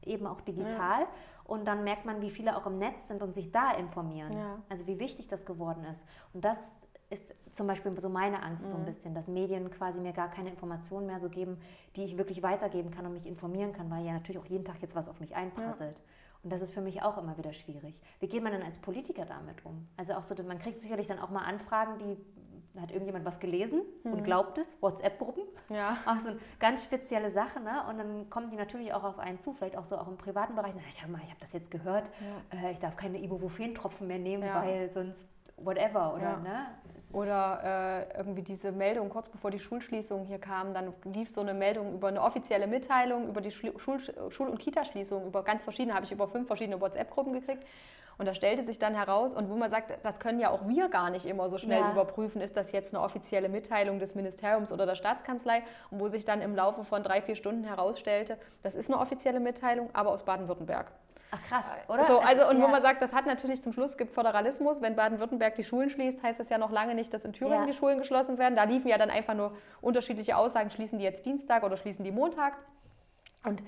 eben auch digital. Ja. Und dann merkt man, wie viele auch im Netz sind und sich da informieren. Ja. Also wie wichtig das geworden ist. Und das ist zum Beispiel so meine Angst mhm. so ein mhm. bisschen, dass Medien quasi mir gar keine Informationen mehr so geben, die ich wirklich weitergeben kann und mich informieren kann, weil ja natürlich auch jeden Tag jetzt was auf mich einprasselt. Ja. Und das ist für mich auch immer wieder schwierig. Wie geht man denn als Politiker damit um? Also auch so, man kriegt sicherlich dann auch mal Anfragen, die hat irgendjemand was gelesen mhm. und glaubt es, WhatsApp-Gruppen. Ja. Auch so eine ganz spezielle Sache, ne? Und dann kommen die natürlich auch auf einen zu, vielleicht auch so auch im privaten Bereich. Ich hör mal, ich habe das jetzt gehört, ja. äh, ich darf keine Ibuprofen-Tropfen mehr nehmen, ja. weil sonst whatever, oder? Ja. Ne? Oder äh, irgendwie diese Meldung kurz bevor die Schulschließung hier kam, dann lief so eine Meldung über eine offizielle Mitteilung über die Schul-, Schul und Kitaschließung, über ganz verschiedene, habe ich über fünf verschiedene WhatsApp-Gruppen gekriegt. Und da stellte sich dann heraus, und wo man sagt, das können ja auch wir gar nicht immer so schnell ja. überprüfen, ist das jetzt eine offizielle Mitteilung des Ministeriums oder der Staatskanzlei, und wo sich dann im Laufe von drei, vier Stunden herausstellte, das ist eine offizielle Mitteilung, aber aus Baden-Württemberg. Ach krass, oder? So, also, und ja. wo man sagt, das hat natürlich zum Schluss gibt Föderalismus. Wenn Baden-Württemberg die Schulen schließt, heißt das ja noch lange nicht, dass in Thüringen ja. die Schulen geschlossen werden. Da liefen ja dann einfach nur unterschiedliche Aussagen, schließen die jetzt Dienstag oder schließen die Montag. Und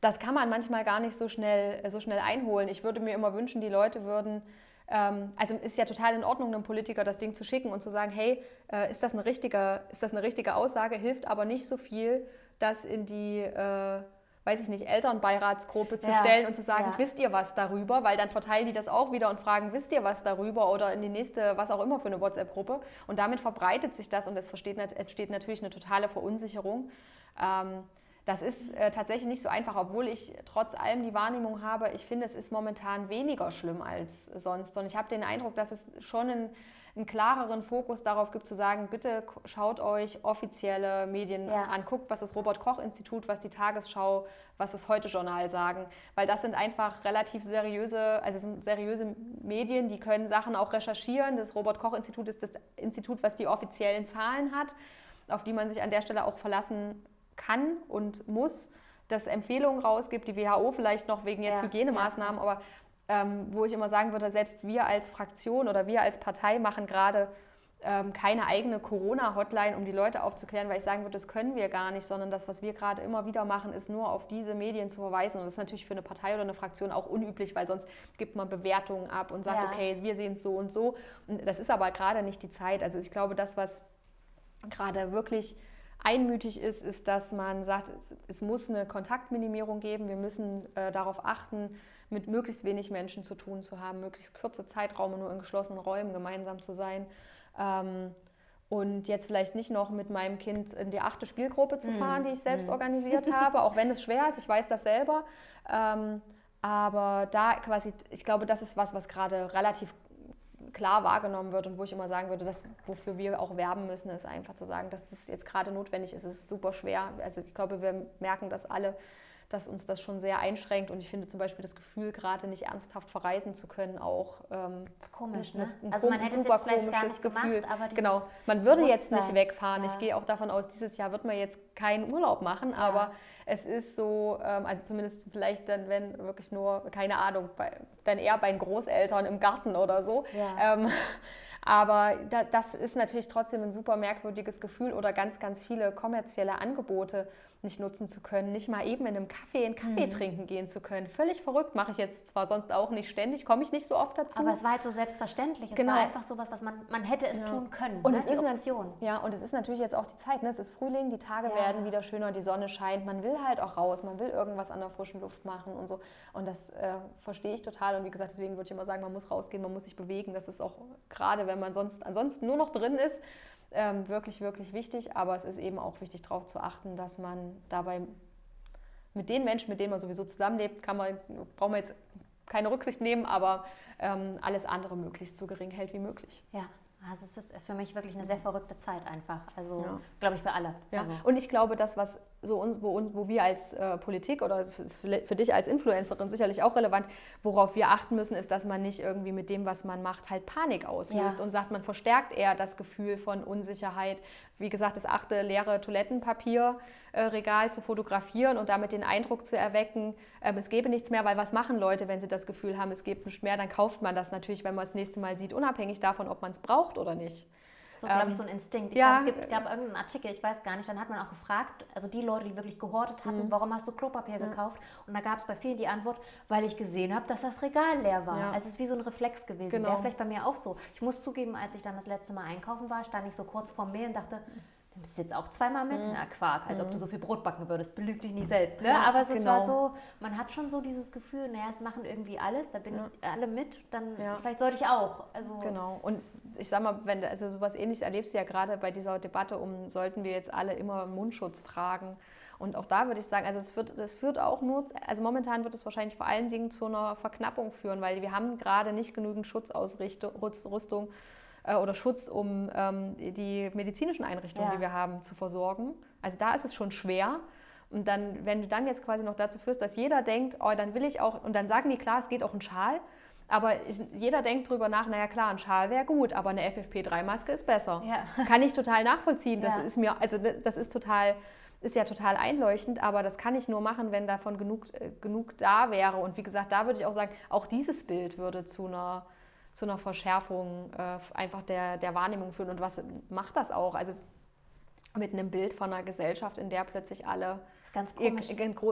das kann man manchmal gar nicht so schnell, so schnell einholen. Ich würde mir immer wünschen, die Leute würden ähm, also ist ja total in Ordnung, einem Politiker das Ding zu schicken und zu sagen, hey, äh, ist, das eine richtige, ist das eine richtige Aussage, hilft aber nicht so viel, das in die äh, weiß ich nicht, Elternbeiratsgruppe zu ja. stellen und zu sagen, ja. wisst ihr was darüber? Weil dann verteilen die das auch wieder und fragen, wisst ihr was darüber? Oder in die nächste, was auch immer für eine WhatsApp-Gruppe. Und damit verbreitet sich das und es entsteht natürlich eine totale Verunsicherung. Ähm, das ist äh, tatsächlich nicht so einfach, obwohl ich trotz allem die Wahrnehmung habe, ich finde, es ist momentan weniger schlimm als sonst. Und ich habe den Eindruck, dass es schon einen, einen, klareren Fokus darauf gibt, zu sagen, bitte schaut euch offizielle Medien ja. an, guckt, was das Robert-Koch-Institut, was die Tagesschau, was das Heute-Journal sagen. Weil das sind einfach relativ seriöse, also sind seriöse Medien, die können Sachen auch recherchieren. Das Robert-Koch-Institut ist das Institut, was die offiziellen Zahlen hat, auf die man sich an der Stelle auch verlassen kann und muss, dass Empfehlungen rausgibt, die WHO vielleicht noch wegen jetzt ja, Hygienemaßnahmen, ja. aber ähm, wo ich immer sagen würde, selbst wir als Fraktion oder wir als Partei machen gerade ähm, keine eigene Corona-Hotline, um die Leute aufzuklären, weil ich sagen würde, das können wir gar nicht, sondern das, was wir gerade immer wieder machen, ist nur auf diese Medien zu verweisen. Und das ist natürlich für eine Partei oder eine Fraktion auch unüblich, weil sonst gibt man Bewertungen ab und sagt, ja. okay, wir sehen es so und so. Und das ist aber gerade nicht die Zeit. Also ich glaube, das, was gerade wirklich einmütig ist, ist, dass man sagt, es, es muss eine Kontaktminimierung geben. Wir müssen äh, darauf achten, mit möglichst wenig Menschen zu tun zu haben, möglichst kurze Zeitraume nur in geschlossenen Räumen gemeinsam zu sein. Ähm, und jetzt vielleicht nicht noch mit meinem Kind in die achte Spielgruppe zu fahren, mm. die ich selbst mm. organisiert habe, auch wenn es schwer ist, ich weiß das selber. Ähm, aber da quasi, ich glaube, das ist was, was gerade relativ klar wahrgenommen wird und wo ich immer sagen würde, dass wofür wir auch werben müssen, ist einfach zu sagen, dass das jetzt gerade notwendig ist. Es ist super schwer. Also ich glaube, wir merken das alle, dass uns das schon sehr einschränkt und ich finde zum Beispiel das Gefühl, gerade nicht ernsthaft verreisen zu können, auch ähm, das ist komisch, ne? Ein, also man hätte super jetzt komisches Gefühl. Gemacht, genau, man würde jetzt nicht wegfahren. Ja. Ich gehe auch davon aus, dieses Jahr wird man jetzt keinen Urlaub machen, ja. aber es ist so, ähm, also zumindest vielleicht dann, wenn wirklich nur, keine Ahnung, bei, dann eher bei den Großeltern im Garten oder so. Ja. Ähm, aber das ist natürlich trotzdem ein super merkwürdiges Gefühl oder ganz, ganz viele kommerzielle Angebote nicht nutzen zu können, nicht mal eben in einem Kaffee einen Kaffee mhm. trinken gehen zu können. Völlig verrückt, mache ich jetzt zwar sonst auch nicht ständig, komme ich nicht so oft dazu. Aber es war halt so selbstverständlich. Es genau. war einfach so was, was man, man hätte es ja. tun können. Und ne? es die ist Option. Ja, und es ist natürlich jetzt auch die Zeit. Ne? Es ist Frühling, die Tage ja. werden wieder schöner, die Sonne scheint. Man will halt auch raus, man will irgendwas an der frischen Luft machen und so. Und das äh, verstehe ich total. Und wie gesagt, deswegen würde ich immer sagen, man muss rausgehen, man muss sich bewegen. Das ist auch gerade, wenn man sonst ansonsten nur noch drin ist, ähm, wirklich, wirklich wichtig. Aber es ist eben auch wichtig, darauf zu achten, dass man dabei mit den Menschen, mit denen man sowieso zusammenlebt, kann man, braucht man jetzt keine Rücksicht nehmen, aber ähm, alles andere möglichst so gering hält wie möglich. Ja, also es ist für mich wirklich eine sehr verrückte Zeit einfach. Also ja. glaube ich für alle. Ja. Also. Und ich glaube, das, was so uns, wo, wo wir als äh, Politik oder für, für, dich als Influencerin sicherlich auch relevant, worauf wir achten müssen, ist, dass man nicht irgendwie mit dem, was man macht, halt Panik auslöst ja. und sagt, man verstärkt eher das Gefühl von Unsicherheit. Wie gesagt, das achte leere Toilettenpapierregal äh, zu fotografieren und damit den Eindruck zu erwecken, äh, es gäbe nichts mehr, weil was machen Leute, wenn sie das Gefühl haben, es gibt nichts mehr, dann kauft man das natürlich, wenn man das nächste Mal sieht, unabhängig davon, ob man es braucht oder nicht so, glaube ich, so ein ähm, Instinkt. Ich ja, glaube, es gibt, gab irgendeinen Artikel, ich weiß gar nicht, dann hat man auch gefragt, also die Leute, die wirklich gehortet hatten, mhm. warum hast du Klopapier ja. gekauft? Und da gab es bei vielen die Antwort, weil ich gesehen habe, dass das Regal leer war. Ja. Also es ist wie so ein Reflex gewesen. Genau. Wäre vielleicht bei mir auch so. Ich muss zugeben, als ich dann das letzte Mal einkaufen war, stand ich so kurz vor mir und dachte, nimmst jetzt auch zweimal mit? Mhm. Na, Quark, als ob du mhm. so viel Brot backen würdest. Belüg dich nicht selbst. Ne? Ja, Aber es genau. war so, man hat schon so dieses Gefühl, naja, es machen irgendwie alles, da bin ja. ich alle mit, dann ja. vielleicht sollte ich auch. Also genau. Und ich sag mal, wenn du also sowas ähnliches erlebst du ja gerade bei dieser Debatte um, sollten wir jetzt alle immer Mundschutz tragen? Und auch da würde ich sagen, also es wird, es führt auch nur, also momentan wird es wahrscheinlich vor allen Dingen zu einer Verknappung führen, weil wir haben gerade nicht genügend Schutzausrüstung äh, oder Schutz, um ähm, die medizinischen Einrichtungen, ja. die wir haben, zu versorgen. Also da ist es schon schwer. Und dann, wenn du dann jetzt quasi noch dazu führst, dass jeder denkt, oh, dann will ich auch, und dann sagen die, klar, es geht auch ein Schal, aber ich, jeder denkt drüber nach, naja klar, ein Schal wäre gut, aber eine FFP3-Maske ist besser. Ja. Kann ich total nachvollziehen. Das ja. ist mir, also das ist total, ist ja total einleuchtend, aber das kann ich nur machen, wenn davon genug, äh, genug da wäre. Und wie gesagt, da würde ich auch sagen, auch dieses Bild würde zu einer zu einer Verschärfung äh, einfach der, der Wahrnehmung führen. Und was macht das auch? Also mit einem Bild von einer Gesellschaft, in der plötzlich alle einen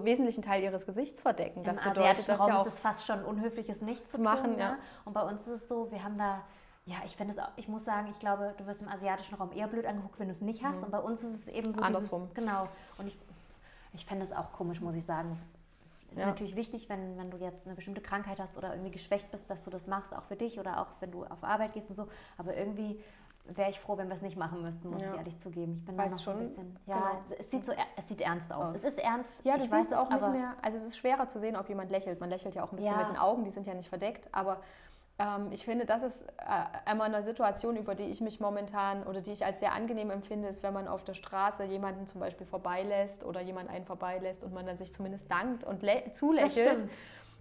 wesentlichen Teil ihres Gesichts verdecken. Das Im bedeutet, asiatischen Raum ja ist es fast schon unhöfliches nicht zu machen. Tun, ne? ja. Und bei uns ist es so, wir haben da ja, ich finde es auch, ich muss sagen, ich glaube, du wirst im asiatischen Raum eher blöd angeguckt, wenn du es nicht hast. Mhm. Und bei uns ist es eben so Andersrum. Dieses, genau. Und ich, ich fände es auch komisch, muss ich sagen, ist ja. natürlich wichtig, wenn, wenn du jetzt eine bestimmte Krankheit hast oder irgendwie geschwächt bist, dass du das machst, auch für dich oder auch wenn du auf Arbeit gehst und so. Aber irgendwie wäre ich froh, wenn wir es nicht machen müssten, muss Ja. ich ehrlich zugeben. Ich bin Weiß da noch so schon, ein bisschen. Ja, genau. es, es sieht so, es sieht ernst aus. Aus. Es ist ernst. Ja, du ich siehst weiß auch es, nicht mehr. Also es ist schwerer zu sehen, ob jemand lächelt. Man lächelt ja auch ein bisschen Ja. mit den Augen, die sind ja nicht verdeckt. Aber ähm, ich finde, das ist äh, einmal eine Situation, über die ich mich momentan oder die ich als sehr angenehm empfinde, ist, wenn man auf der Straße jemanden zum Beispiel vorbeilässt oder jemand einen vorbeilässt und man dann sich zumindest dankt und zulächelt.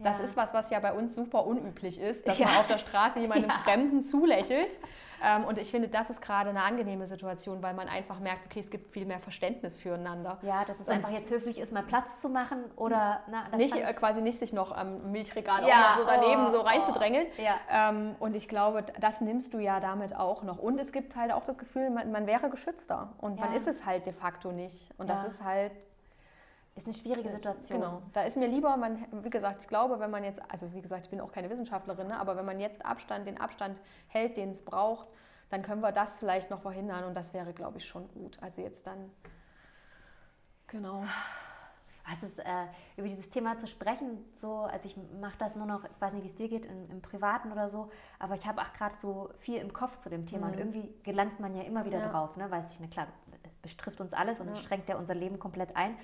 Das ist was, was ja bei uns super unüblich ist, dass Ja. man auf der Straße jemandem Ja. Fremden zulächelt. Ähm, und ich finde, das ist gerade eine angenehme Situation, weil man einfach merkt, okay, es gibt viel mehr Verständnis füreinander. Ja, dass es Und- einfach jetzt höflich ist, mal Platz zu machen oder na, Nicht, äh, quasi nicht sich noch am Milchregal Ja, so daneben oh, so oh. reinzudrängeln. Ja. Ähm, und ich glaube, das nimmst du ja damit auch noch. Und es gibt halt auch das Gefühl, man, man wäre geschützter. Und man ist es halt de facto nicht. Und das ist halt ist eine schwierige Situation. Genau. Da ist mir lieber, man, wie gesagt, ich glaube, wenn man jetzt, also wie gesagt, ich bin auch keine Wissenschaftlerin, ne, aber wenn man jetzt Abstand, den Abstand hält, den es braucht, dann können wir das vielleicht noch verhindern und das wäre, glaube ich, schon gut. Also jetzt dann, genau. Es ist, äh, über dieses Thema zu sprechen, so, also ich mache das nur noch, ich weiß nicht, wie es dir geht, im, im Privaten oder so, aber ich habe auch gerade so viel im Kopf zu dem Thema und irgendwie gelangt man ja immer wieder Mhm. Ja. drauf, ne? weiß ich, na klar, das betrifft uns alles und es Ja. schränkt ja unser Leben komplett ein,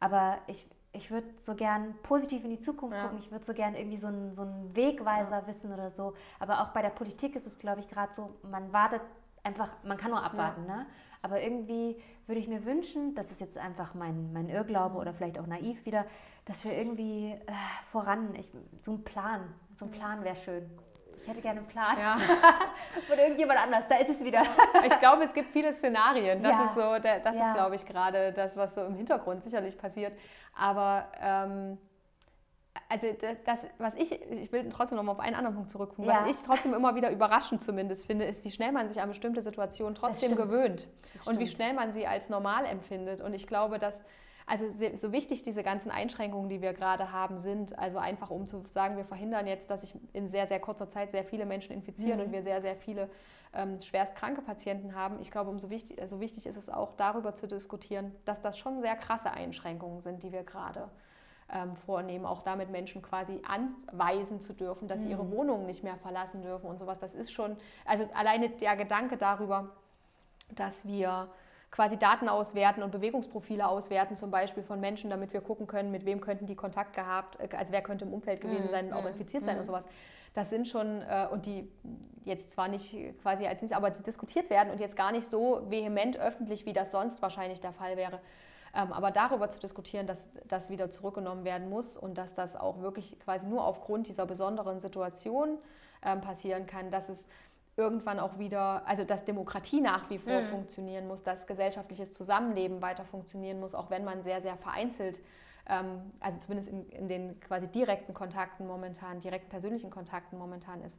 aber ich, ich würde so gern positiv in die Zukunft Ja. gucken, ich würde so gern irgendwie so einen, so einen Wegweiser wissen oder so, aber auch bei der Politik ist es, glaube ich, gerade so, man wartet einfach, man kann nur abwarten, ne? Aber irgendwie würde ich mir wünschen, das ist jetzt einfach mein, mein Irrglaube oder vielleicht auch naiv wieder, dass wir irgendwie äh, voran, ich, so ein Plan, so ein Plan wäre schön. Ich hätte gerne einen Plan Ja. von irgendjemand anders, da ist es wieder. Ich glaube, es gibt viele Szenarien. Das Ja. ist so, das Ja. ist, glaube ich, gerade das, was so im Hintergrund sicherlich passiert. Aber ähm, also das, was ich, ich will trotzdem noch mal auf einen anderen Punkt zurückkommen, Ja. was ich trotzdem immer wieder überraschend zumindest finde, ist, wie schnell man sich an bestimmte Situationen trotzdem gewöhnt und wie schnell man sie als normal empfindet. Und ich glaube, dass also so wichtig diese ganzen Einschränkungen, die wir gerade haben, sind, also einfach um zu sagen, wir verhindern jetzt, dass sich in sehr, sehr kurzer Zeit sehr viele Menschen infizieren Mhm. und wir sehr, sehr viele ähm, schwerst kranke Patienten haben. Ich glaube, umso wichtig, also wichtig ist es auch darüber zu diskutieren, dass das schon sehr krasse Einschränkungen sind, die wir gerade ähm, vornehmen, auch damit Menschen quasi anweisen zu dürfen, dass sie ihre Wohnungen nicht mehr verlassen dürfen und sowas. Das ist schon, also alleine der Gedanke darüber, dass wir quasi Daten auswerten und Bewegungsprofile auswerten, zum Beispiel von Menschen, damit wir gucken können, mit wem könnten die Kontakt gehabt, äh, also wer könnte im Umfeld gewesen Mhm, sein und auch mhm, infiziert sein mhm. und sowas. Das sind schon, äh, und die jetzt zwar nicht quasi als aber die diskutiert werden und jetzt gar nicht so vehement öffentlich, wie das sonst wahrscheinlich der Fall wäre. Ähm, aber darüber zu diskutieren, dass das wieder zurückgenommen werden muss und dass das auch wirklich quasi nur aufgrund dieser besonderen Situation ähm, passieren kann, dass es irgendwann auch wieder, also dass Demokratie nach wie vor Mhm. funktionieren muss, dass gesellschaftliches Zusammenleben weiter funktionieren muss, auch wenn man sehr, sehr vereinzelt, ähm, also zumindest in, in den quasi direkten Kontakten momentan, direkt persönlichen Kontakten momentan ist.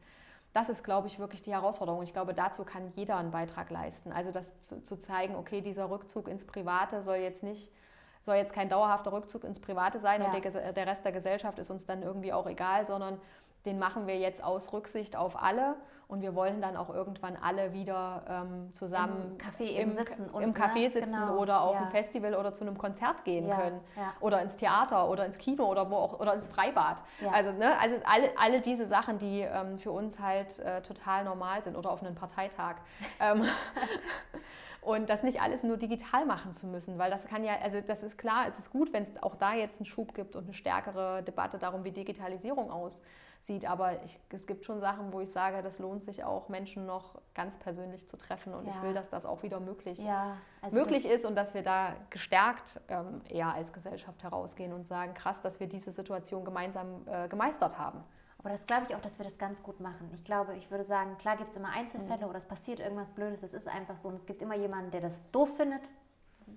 Das ist, glaube ich, wirklich die Herausforderung. Ich glaube, dazu kann jeder einen Beitrag leisten. Also das zu, zu zeigen, okay, dieser Rückzug ins Private soll jetzt nicht, soll jetzt kein dauerhafter Rückzug ins Private sein und Ja. der, Gese- der Rest der Gesellschaft ist uns dann irgendwie auch egal, sondern den machen wir jetzt aus Rücksicht auf alle und wir wollen dann auch irgendwann alle wieder ähm, zusammen Im Café eben sitzen im und, Café ne, sitzen genau, oder auf ja. ein Festival oder zu einem Konzert gehen Ja, können ja. oder ins Theater oder ins Kino oder wo auch oder ins Freibad. Also, ne, also alle, alle diese Sachen, die ähm, für uns halt äh, total normal sind oder auf einen Parteitag. ähm, und das nicht alles nur digital machen zu müssen, weil das kann ja, also das ist klar, es ist gut, wenn es auch da jetzt einen Schub gibt und eine stärkere Debatte darum, wie Digitalisierung aussieht. Aber ich, es gibt schon Sachen, wo ich sage, das lohnt sich auch, Menschen noch ganz persönlich zu treffen. Und ich Ja. will, dass das auch wieder möglich, Ja, also möglich ist und dass wir da gestärkt ähm, eher als Gesellschaft herausgehen und sagen, krass, dass wir diese Situation gemeinsam äh, gemeistert haben. Aber das glaube ich auch, dass wir das ganz gut machen. Ich glaube, ich würde sagen, klar gibt es immer Einzelfälle oder es passiert irgendwas Blödes, das ist einfach so. Und es gibt immer jemanden, der das doof findet,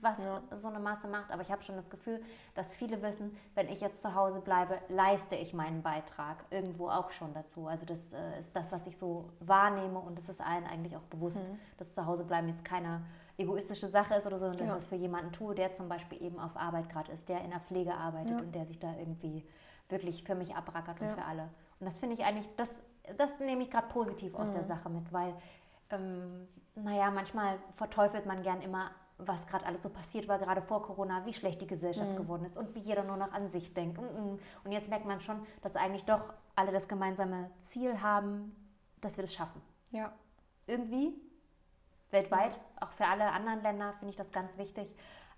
was Ja. so eine Masse macht. Aber ich habe schon das Gefühl, dass viele wissen, wenn ich jetzt zu Hause bleibe, leiste ich meinen Beitrag irgendwo auch schon dazu. Also das äh, ist das, was ich so wahrnehme und es ist allen eigentlich auch bewusst, dass zu Hause bleiben jetzt keine egoistische Sache ist oder so, sondern dass Ja. ich es für jemanden tue, der zum Beispiel eben auf Arbeit gerade ist, der in der Pflege arbeitet Ja. und der sich da irgendwie wirklich für mich abrackert und für alle. Und das finde ich eigentlich, das, das nehme ich gerade positiv aus der Sache mit, weil, ähm, naja, manchmal verteufelt man gern immer, was gerade alles so passiert war, gerade vor Corona, wie schlecht die Gesellschaft geworden ist und wie jeder nur noch an sich denkt. Und, und, und jetzt merkt man schon, dass eigentlich doch alle das gemeinsame Ziel haben, dass wir das schaffen. Ja. Irgendwie. weltweit. Auch für alle anderen Länder finde ich das ganz wichtig.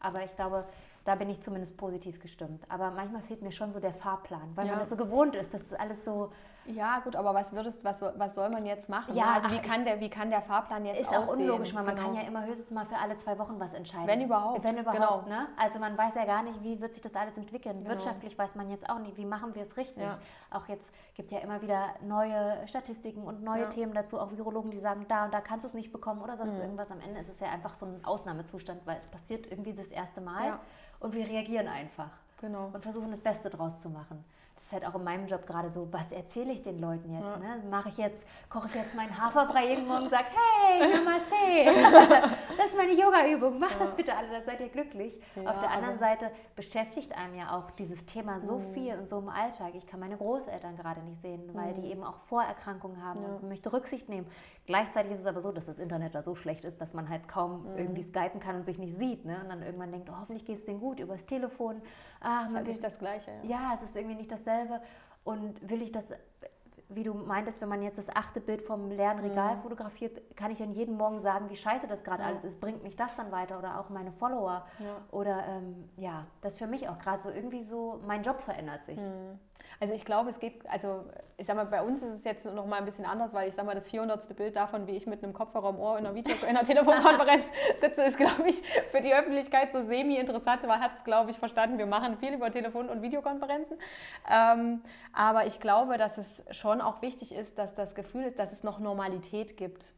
Aber ich glaube, da bin ich zumindest positiv gestimmt. Aber manchmal fehlt mir schon so der Fahrplan, weil Ja. man das so gewohnt ist, dass alles so Ja, gut, aber was würdest, was, soll- was soll man jetzt machen? Ja, ne? also ach, wie kann, der, wie kann der Fahrplan jetzt ist auch aussehen? unlogisch, weil man Genau. kann ja immer höchstens mal für alle zwei Wochen was entscheiden. Wenn überhaupt, Wenn überhaupt, genau. ne? Also man weiß ja gar nicht, wie wird sich das alles entwickeln. Genau. Wirtschaftlich weiß man jetzt auch nicht, wie machen wir es richtig. Ja. Auch jetzt gibt ja immer wieder neue Statistiken und neue Ja. Themen dazu, auch Virologen, die sagen, da und da kannst du es nicht bekommen oder Mhm. sonst irgendwas. Am Ende ist es ja einfach so ein Ausnahmezustand, weil es passiert irgendwie das erste Mal Ja. und wir reagieren einfach Genau. und versuchen das Beste draus zu machen. Ist halt auch in meinem Job gerade so, was erzähle ich den Leuten jetzt? Ja. Ne? Mache ich jetzt, koche ich jetzt meinen Haferbrei jeden Morgen und sage, hey, Namaste. das ist meine Yoga-Übung, macht das bitte alle, dann seid ihr glücklich. Ja, Auf der anderen Seite beschäftigt einem ja auch dieses Thema so Mhm. viel und so im Alltag. Ich kann meine Großeltern gerade nicht sehen, weil die eben auch Vorerkrankungen haben Ja. und möchte Rücksicht nehmen. Gleichzeitig ist es aber so, dass das Internet da so schlecht ist, dass man halt kaum Mhm. irgendwie skypen kann und sich nicht sieht. Ne? Und dann irgendwann denkt, oh, hoffentlich geht es denen gut übers Telefon. Ach, Das ist halt nicht das Gleiche. Ja. ja, es ist irgendwie nicht dasselbe. Und will ich das, wie du meintest, wenn man jetzt das achte Bild vom leeren Regal fotografiert, kann ich dann jeden Morgen sagen, wie scheiße das gerade Ja. alles ist. Bringt mich das dann weiter oder auch meine Follower? Ja. Oder ähm, ja, das ist für mich auch gerade so irgendwie so, mein Job verändert sich. Also ich glaube, es geht, also ich sag mal, bei uns ist es jetzt noch mal ein bisschen anders, weil ich sag mal, das 400. Bild davon, wie ich mit einem Kopfhörer im Ohr in einer, Video, in einer Telefonkonferenz sitze, ist, glaube ich, für die Öffentlichkeit so semi-interessant. Man hat es, glaube ich, verstanden, wir machen viel über Telefon- und Videokonferenzen. Ähm, aber ich glaube, dass es schon auch wichtig ist, dass das Gefühl ist, dass es noch Normalität gibt.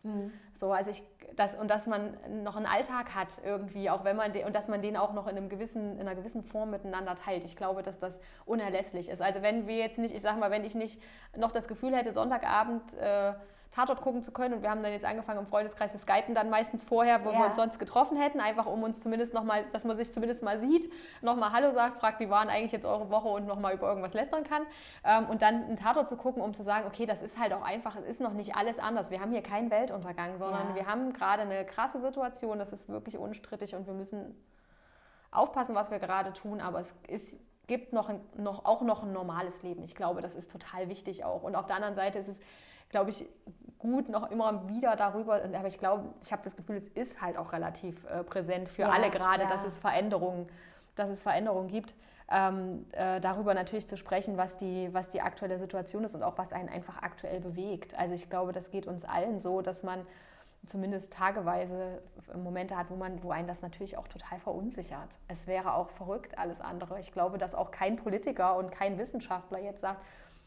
So, also ich, das, und dass man noch einen Alltag hat irgendwie, auch wenn man den, und dass man den auch noch in, einem gewissen, in einer gewissen Form miteinander teilt. Ich glaube, dass das unerlässlich ist. Also wenn wir jetzt nicht, ich sag mal, wenn ich nicht noch das Gefühl hätte, Sonntagabend äh, Tatort gucken zu können und wir haben dann jetzt angefangen im Freundeskreis, wir skypen dann meistens vorher, wo Ja. wir uns sonst getroffen hätten, einfach um uns zumindest nochmal, dass man sich zumindest mal sieht, nochmal Hallo sagt, fragt, wie waren eigentlich jetzt eure Woche und nochmal über irgendwas lästern kann ähm, und dann einen Tatort zu gucken, um zu sagen, okay, das ist halt auch einfach, es ist noch nicht alles anders. Wir haben hier keinen Weltuntergang, sondern Ja. wir haben gerade eine krasse Situation, das ist wirklich unstrittig und wir müssen aufpassen, was wir gerade tun, aber es ist, gibt noch, ein, noch auch noch ein normales Leben. Ich glaube, das ist total wichtig auch. Und auf der anderen Seite ist es, glaube ich, gut noch immer wieder darüber, aber ich glaube, ich habe das Gefühl, es ist halt auch relativ äh, präsent für Ja, alle gerade, ja. dass es Veränderungen, dass es Veränderungen gibt. Ähm, äh, darüber natürlich zu sprechen, was die, was die aktuelle Situation ist und auch was einen einfach aktuell bewegt. Also ich glaube, das geht uns allen so, dass man zumindest tageweise Momente hat, wo, man, wo einen das natürlich auch total verunsichert. Es wäre auch verrückt, alles andere. Ich glaube, dass auch kein Politiker und kein Wissenschaftler jetzt sagt,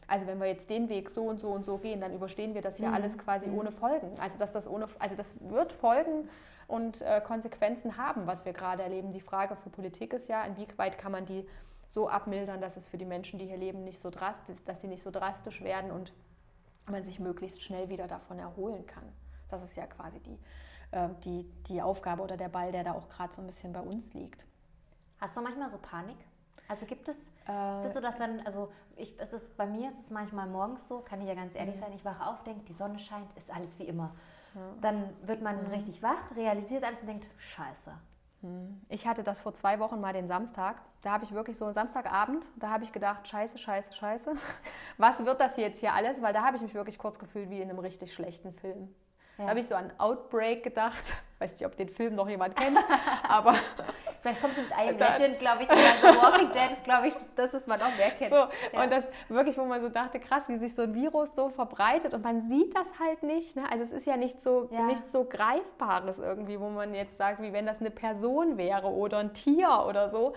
also wenn wir jetzt den Weg so und so und so gehen, dann überstehen wir das hier Mhm. alles quasi ohne Folgen. Also dass das ohne, also das wird Folgen und äh, Konsequenzen haben, was wir gerade erleben. Die Frage für Politik ist ja, inwieweit kann man die so abmildern, dass es für die Menschen, die hier leben, nicht so drastisch, dass sie nicht so drastisch werden und man sich möglichst schnell wieder davon erholen kann. Das ist ja quasi die, äh, die, die Aufgabe oder der Ball, der da auch gerade so ein bisschen bei uns liegt. Hast du manchmal so Panik? Also gibt es, Äh, bist du das, wenn, also ich, es ist, bei mir ist es manchmal morgens so, kann ich ja ganz ehrlich sein, ich wache auf, denke, die Sonne scheint, ist alles wie immer. Dann wird man richtig wach, realisiert alles und denkt, scheiße. Ich hatte das vor zwei Wochen mal den Samstag. Da habe ich wirklich so Samstagabend, da habe ich gedacht, scheiße, scheiße, scheiße. Was wird das jetzt hier alles? Weil da habe ich mich wirklich kurz gefühlt wie in einem richtig schlechten Film. Ja. Da habe ich so an Outbreak gedacht. Weiß nicht, ob den Film noch jemand kennt, aber Vielleicht kommt es mit I Imagine, glaube ich, oder so Walking Dead ist, glaube ich, das, was man auch mehr kennt. So, Ja. und das wirklich, wo man so dachte, krass, wie sich so ein Virus so verbreitet und man sieht das halt nicht. Ne? Also es ist ja nicht so, Ja. nichts so Greifbares irgendwie, wo man jetzt sagt, wie wenn das eine Person wäre oder ein Tier oder so,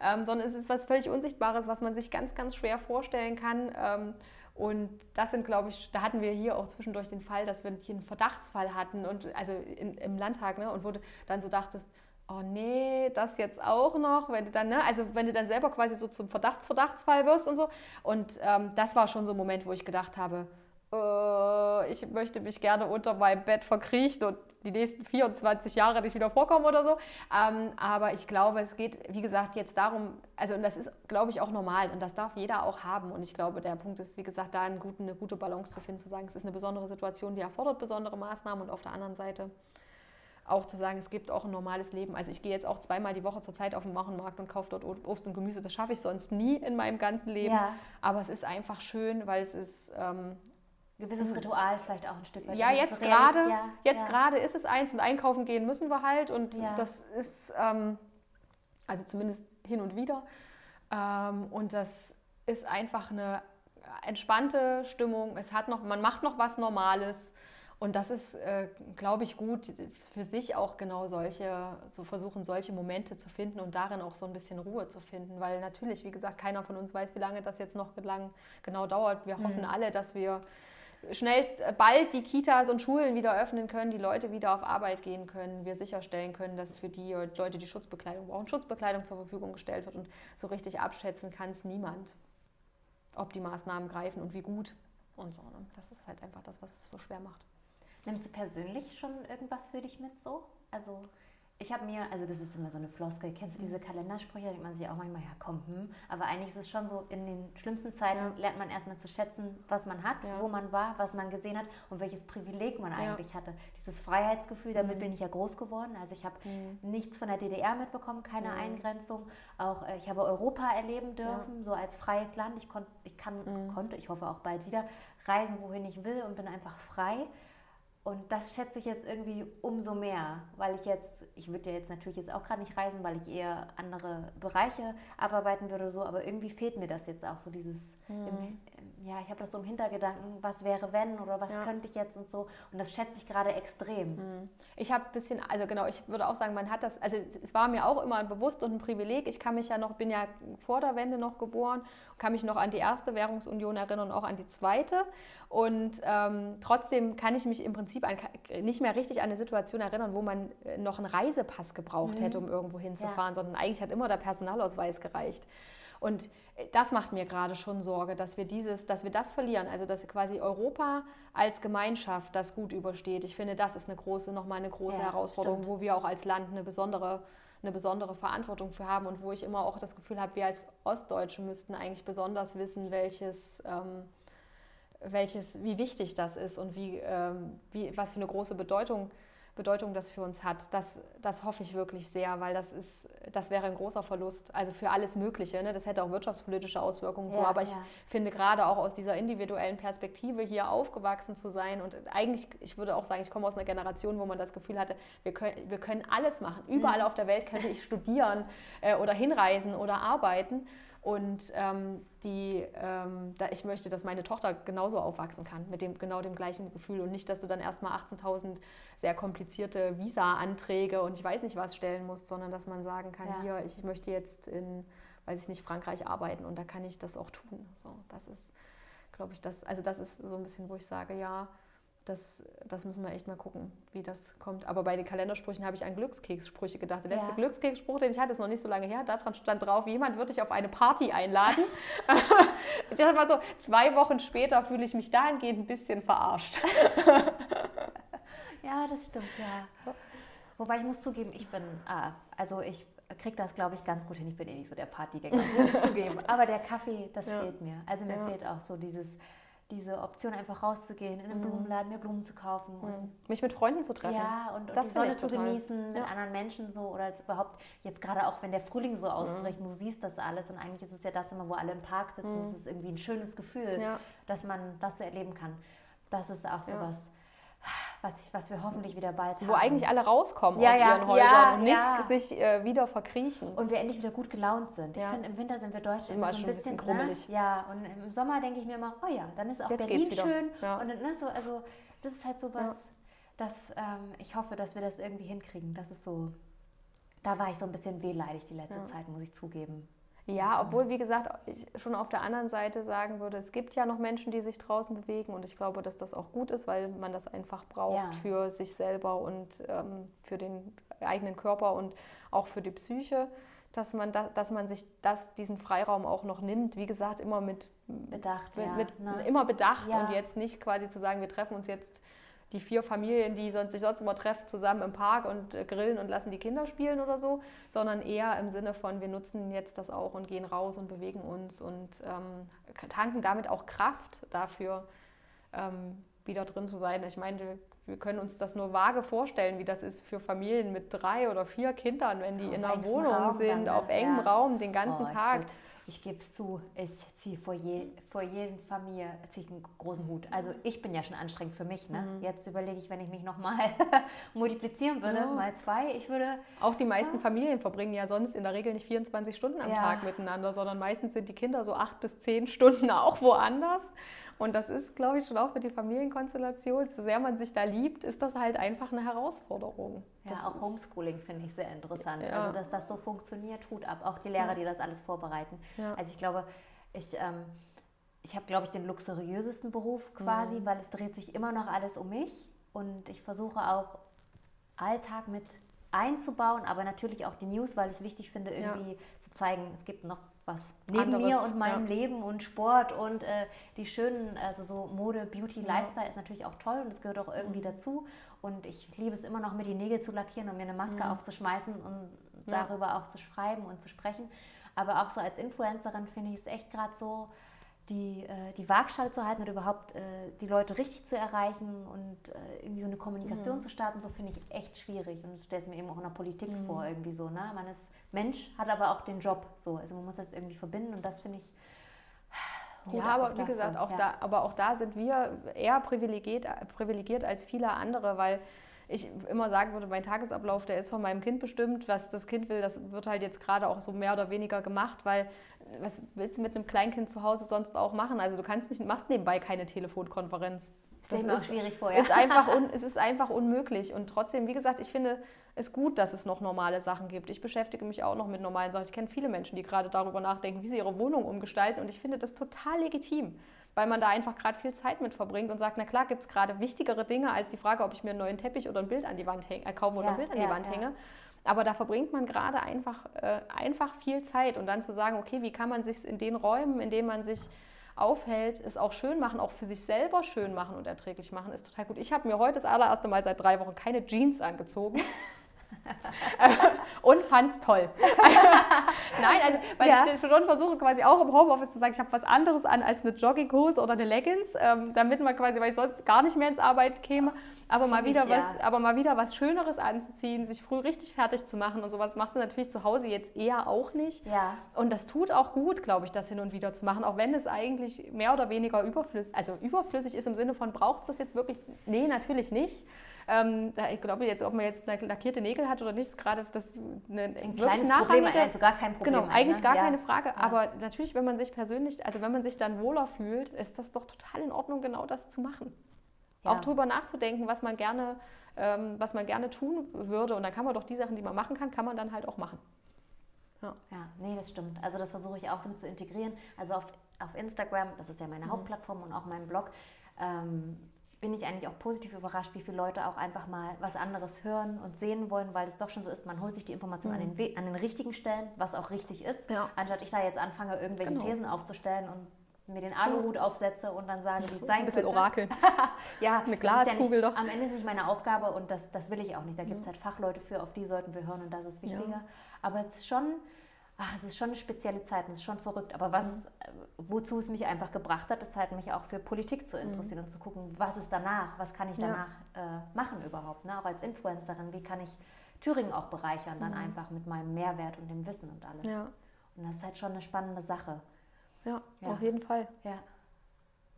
ähm, sondern es ist was völlig Unsichtbares, was man sich ganz, ganz schwer vorstellen kann. Ähm, und das sind, glaube ich, da hatten wir hier auch zwischendurch den Fall, dass wir hier einen Verdachtsfall hatten und also in, im Landtag, ne, und wo du dann so dachtest, oh nee, das jetzt auch noch, wenn du dann, ne, also wenn du dann selber quasi so zum Verdachtsverdachtsfall wirst und so. Und ähm, das war schon so ein Moment, wo ich gedacht habe, äh, ich möchte mich gerne unter meinem Bett verkriechen und die nächsten 24 Jahre nicht wieder vorkommen oder so. Ähm, aber ich glaube, es geht, wie gesagt, jetzt darum, also und das ist, glaube ich, auch normal und das darf jeder auch haben. Und ich glaube, der Punkt ist, wie gesagt, da einen guten, eine gute Balance zu finden, zu sagen, es ist eine besondere Situation, die erfordert besondere Maßnahmen und auf der anderen Seite auch zu sagen, es gibt auch ein normales Leben. Also ich gehe jetzt auch zweimal die Woche zur Zeit auf den Wochenmarkt und kaufe dort Obst und Gemüse. Das schaffe ich sonst nie in meinem ganzen Leben. Ja. Aber es ist einfach schön, weil es ist, ähm, gewisses Ritual vielleicht auch ein Stück weit. Ja, jetzt gerade ja, jetzt ja. gerade ist es eins und einkaufen gehen müssen wir halt und ja. das ist ähm, also zumindest hin und wieder ähm, und das ist einfach eine entspannte Stimmung. Es hat noch, man macht noch was Normales. Und das ist, äh, glaube ich, gut für sich auch genau solche, so versuchen, solche Momente zu finden und darin auch so ein bisschen Ruhe zu finden. Weil natürlich, wie gesagt, keiner von uns weiß, wie lange das jetzt noch lang, genau dauert. Wir mhm. hoffen alle, dass wir schnellst bald die Kitas und Schulen wieder öffnen können, die Leute wieder auf Arbeit gehen können, wir sicherstellen können, dass für die Leute, die Schutzbekleidung brauchen, Schutzbekleidung zur Verfügung gestellt wird und so richtig abschätzen kann es niemand ob die Maßnahmen greifen und wie gut und so. Ne? Das ist halt einfach das, was es so schwer macht. Nimmst du persönlich schon irgendwas für dich mit so? Also ich habe mir, also das ist immer so eine Floskel, kennst du diese mhm. Kalendersprüche? Da denkt man sich auch manchmal, ja komm, hm. aber eigentlich ist es schon so, in den schlimmsten Zeiten ja. lernt man erstmal zu schätzen, was man hat, ja. wo man war, was man gesehen hat und welches Privileg man eigentlich ja. hatte. Dieses Freiheitsgefühl, damit mhm. bin ich ja groß geworden. Also ich habe mhm. nichts von der DDR mitbekommen, keine mhm. Eingrenzung. Auch äh, ich habe Europa erleben dürfen, so als freies Land. Ich, kon, ich kann, mhm. konnte, ich hoffe auch bald wieder, reisen, wohin ich will und bin einfach frei. Und das schätze ich jetzt irgendwie umso mehr, weil ich jetzt, ich würde ja jetzt natürlich jetzt auch gerade nicht reisen, weil ich eher andere Bereiche abarbeiten würde oder so, aber irgendwie fehlt mir das jetzt auch so dieses, mhm. im, ja, ich habe das so im Hintergedanken, was wäre wenn oder was ja. könnte ich jetzt und so. Und das schätze ich gerade extrem. Mhm. Ich habe ein bisschen, also genau, ich würde auch sagen, man hat das, also es war mir auch immer bewusst und ein Privileg. Ich kann mich ja noch, bin ja vor der Wende noch geboren, kann mich noch an die erste Währungsunion erinnern und auch an die zweite. Und ähm, trotzdem kann ich mich im Prinzip an, nicht mehr richtig an eine Situation erinnern, wo man äh, noch einen Reisepass gebraucht mhm. hätte, um irgendwo hinzufahren, ja. sondern eigentlich hat immer der Personalausweis gereicht. Und äh, das macht mir gerade schon Sorge, dass wir dieses, dass wir das verlieren, also dass quasi Europa als Gemeinschaft das gut übersteht. Ich finde, das ist eine große, nochmal eine große ja, Herausforderung, stimmt. wo wir auch als Land eine besondere, eine besondere Verantwortung für haben und wo ich immer auch das Gefühl habe, wir als Ostdeutsche müssten eigentlich besonders wissen, welches, ähm, welches, wie wichtig das ist und wie, ähm, wie, was für eine große Bedeutung Bedeutung das für uns hat. Das, das hoffe ich wirklich sehr, weil das ist, das wäre ein großer Verlust. Also für alles Mögliche. Ne? Das hätte auch wirtschaftspolitische Auswirkungen. Ja, so. Aber ich ja. finde gerade auch aus dieser individuellen Perspektive hier aufgewachsen zu sein und eigentlich, ich würde auch sagen, ich komme aus einer Generation, wo man das Gefühl hatte, wir können, wir können alles machen. Überall mhm. auf der Welt könnte ich studieren äh, oder hinreisen oder arbeiten. Und ähm, die, ähm, da ich möchte, dass meine Tochter genauso aufwachsen kann, mit dem, genau dem gleichen Gefühl. Und nicht, dass du dann erstmal 18.000 sehr komplizierte Visa-Anträge und ich weiß nicht was stellen musst, sondern dass man sagen kann, ja. hier, ich möchte jetzt in, weiß ich nicht, Frankreich arbeiten und da kann ich das auch tun. So, das ist, glaube ich, das, also das ist so ein bisschen, wo ich sage, ja, das, das müssen wir echt mal gucken, wie das kommt. Aber bei den Kalendersprüchen habe ich an Glückskekssprüche gedacht. Der letzte ja. Glückskeksspruch, den ich hatte, ist noch nicht so lange her. Daran stand drauf, jemand wird dich auf eine Party einladen. ich dachte mal so, zwei Wochen später fühle ich mich dahingehend ein bisschen verarscht. ja, das stimmt, ja. Wobei ich muss zugeben, ich bin, ah, also ich kriege das, glaube ich, ganz gut hin. Ich bin eh nicht so der Partygänger, muss ich zugeben. Aber der Kaffee, das ja. fehlt mir. Also mir ja. fehlt auch so dieses diese Option, einfach rauszugehen, in einen mhm. Blumenladen, mir Blumen zu kaufen. Mhm. Und Mich mit Freunden zu treffen. Ja, und, und die Sonne zu genießen, mit anderen Menschen so oder überhaupt, jetzt gerade auch wenn der Frühling so ausbricht, mhm. du siehst das alles und eigentlich ist es ja das immer, wo alle im Park sitzen, mhm. es ist irgendwie ein schönes Gefühl, ja. dass man das so erleben kann. Das ist auch so ja. Was ich, was wir hoffentlich wieder bald haben. Wo eigentlich alle rauskommen ja, aus ja, ihren Häusern ja, und nicht sich äh, wieder verkriechen. Und wir endlich wieder gut gelaunt sind. Ich finde, im Winter sind wir Deutsch immer so ein bisschen, bisschen ne? Ja, und im Sommer denke ich mir immer, oh ja, dann ist auch Jetzt Berlin schön. Und ne, so, also das ist halt so was, dass ähm, ich hoffe, dass wir das irgendwie hinkriegen. Das ist so, da war ich so ein bisschen wehleidig die letzte Zeit, muss ich zugeben. Ja, obwohl, wie gesagt, ich schon auf der anderen Seite sagen würde, es gibt ja noch Menschen, die sich draußen bewegen und ich glaube, dass das auch gut ist, weil man das einfach braucht ja. für sich selber und ähm, für den eigenen Körper und auch für die Psyche, dass man, da, dass man sich das, diesen Freiraum auch noch nimmt. Wie gesagt, immer mit Bedacht, mit, ja, mit ne? immer bedacht ja. und jetzt nicht quasi zu sagen, wir treffen uns jetzt die vier Familien, die sonst, sich sonst immer treffen, zusammen im Park und äh, grillen und lassen die Kinder spielen oder so, sondern eher im Sinne von, wir nutzen jetzt das auch und gehen raus und bewegen uns und ähm, tanken damit auch Kraft dafür, ähm, wieder drin zu sein. Ich meine, wir können uns das nur vage vorstellen, wie das ist für Familien mit drei oder vier Kindern, wenn die ja, in einer Wohnung Raum sind, dann, auf engem ja. Raum den ganzen oh, Tag. Ich gebe es zu, ich ziehe vor, je, vor jeder Familie ziehe einen großen Hut. Also ich bin ja schon anstrengend für mich. Ne? Mhm. Jetzt überlege ich, wenn ich mich nochmal multiplizieren würde, ja. mal zwei, ich würde... Auch die meisten ja. Familien verbringen ja sonst in der Regel nicht 24 Stunden am ja. Tag miteinander, sondern meistens sind die Kinder so acht bis zehn Stunden auch woanders. Und das ist, glaube ich, schon auch für die Familienkonstellation, so sehr man sich da liebt, ist das halt einfach eine Herausforderung. Ja, das auch Homeschooling finde ich sehr interessant. Ja. Also, dass das so funktioniert, Hut ab. Auch die Lehrer, ja. die das alles vorbereiten. Ja. Also, ich glaube, ich, ähm, ich habe, glaube ich, den luxuriösesten Beruf quasi, mhm. weil es dreht sich immer noch alles um mich. Und ich versuche auch Alltag mit einzubauen, aber natürlich auch die News, weil ich es wichtig finde, irgendwie zu zeigen, es gibt noch was neben Anderes, mir und meinem ja. Leben und Sport und äh, die schönen, also so Mode, Beauty, ja. Lifestyle ist natürlich auch toll und das gehört auch irgendwie mhm. dazu. Und ich liebe es immer noch, mir die Nägel zu lackieren und mir eine Maske mhm. aufzuschmeißen und ja. darüber auch zu schreiben und zu sprechen. Aber auch so als Influencerin finde ich es echt gerade so, die, äh, die Waagschale zu halten und überhaupt äh, die Leute richtig zu erreichen und äh, irgendwie so eine Kommunikation mhm. zu starten, so finde ich echt schwierig. Und das stellt es mir eben auch in der Politik mhm. vor, irgendwie so. Ne? Man ist Mensch, hat aber auch den Job so. Also man muss das irgendwie verbinden und das finde ich. Ja, aber wie gesagt, auch ja. da, aber auch da sind wir eher privilegiert, privilegiert als viele andere, weil ich immer sagen würde, mein Tagesablauf, der ist von meinem Kind bestimmt. Was das Kind will, das wird halt jetzt gerade auch so mehr oder weniger gemacht, weil was willst du mit einem Kleinkind zu Hause sonst auch machen? Also du kannst nicht, machst nebenbei keine Telefonkonferenz. Das ist schwierig vorher. Ist einfach un, es ist einfach unmöglich. Und trotzdem, wie gesagt, ich finde es gut, dass es noch normale Sachen gibt. Ich beschäftige mich auch noch mit normalen Sachen. Ich kenne viele Menschen, die gerade darüber nachdenken, wie sie ihre Wohnung umgestalten. Und ich finde das total legitim, weil man da einfach gerade viel Zeit mit verbringt und sagt, na klar, gibt es gerade wichtigere Dinge als die Frage, ob ich mir einen neuen Teppich oder ein Bild an die Wand hänge, äh, kaufe oder ja, ein Bild an ja, die Wand ja. hänge. Aber da verbringt man gerade einfach, äh, einfach viel Zeit und dann zu sagen, okay, wie kann man sich in den Räumen, in denen man sich aufhält, es auch schön machen, auch für sich selber schön machen und erträglich machen, ist total gut. Ich habe mir heute das allererste Mal seit drei Wochen keine Jeans angezogen. und fand es toll. Nein, also weil ja. ich schon versuche quasi auch im Homeoffice zu sagen, ich habe was anderes an als eine Jogginghose oder eine Leggings, ähm, damit man quasi, weil ich sonst gar nicht mehr ins Arbeit käme, aber mal, wieder ich, was, ja. aber mal wieder was Schöneres anzuziehen, sich früh richtig fertig zu machen und sowas machst du natürlich zu Hause jetzt eher auch nicht. Ja. Und das tut auch gut, glaube ich, das hin und wieder zu machen, auch wenn es eigentlich mehr oder weniger überflüssig, also überflüssig ist im Sinne von, braucht es das jetzt wirklich? Nee, natürlich nicht. Ähm, ich glaube jetzt, ob man jetzt lackierte Nägel hat oder nicht, ist gerade das eine ein kleines Problem, also gar kein Problem. Genau, eigentlich ne? gar ja. keine Frage. Ja. Aber natürlich, wenn man sich persönlich, also wenn man sich dann wohler fühlt, ist das doch total in Ordnung, genau das zu machen. Ja. Auch drüber nachzudenken, was man gerne, ähm, was man gerne tun würde. Und dann kann man doch die Sachen, die man machen kann, kann man dann halt auch machen. Ja, ja nee, das stimmt. Also das versuche ich auch so mit zu integrieren. Also auf, auf Instagram, das ist ja meine mhm. Hauptplattform und auch mein Blog, ähm, bin ich eigentlich auch positiv überrascht, wie viele Leute auch einfach mal was anderes hören und sehen wollen, weil es doch schon so ist, man holt sich die Information mhm. an, den, an den richtigen Stellen, was auch richtig ist, ja. anstatt ich da jetzt anfange, irgendwelche genau. Thesen aufzustellen und mir den Aluhut aufsetze und dann sage, wie es sein Ein bisschen könnte. Orakel. ja, eine Glaskugel ja doch. Am Ende ist nicht meine Aufgabe und das, das will ich auch nicht. Da gibt es halt Fachleute für, auf die sollten wir hören und das ist wichtiger. Ja. Aber es ist schon ach, es ist schon eine spezielle Zeit und es ist schon verrückt. Aber was, mhm. wozu es mich einfach gebracht hat, ist halt mich auch für Politik zu interessieren mhm. und zu gucken, was ist danach, was kann ich danach ja. äh, machen überhaupt. Ne? Auch als Influencerin, wie kann ich Thüringen auch bereichern, dann mhm. einfach mit meinem Mehrwert und dem Wissen und alles. Ja. Und das ist halt schon eine spannende Sache. Ja, ja. auf jeden Fall. Ja.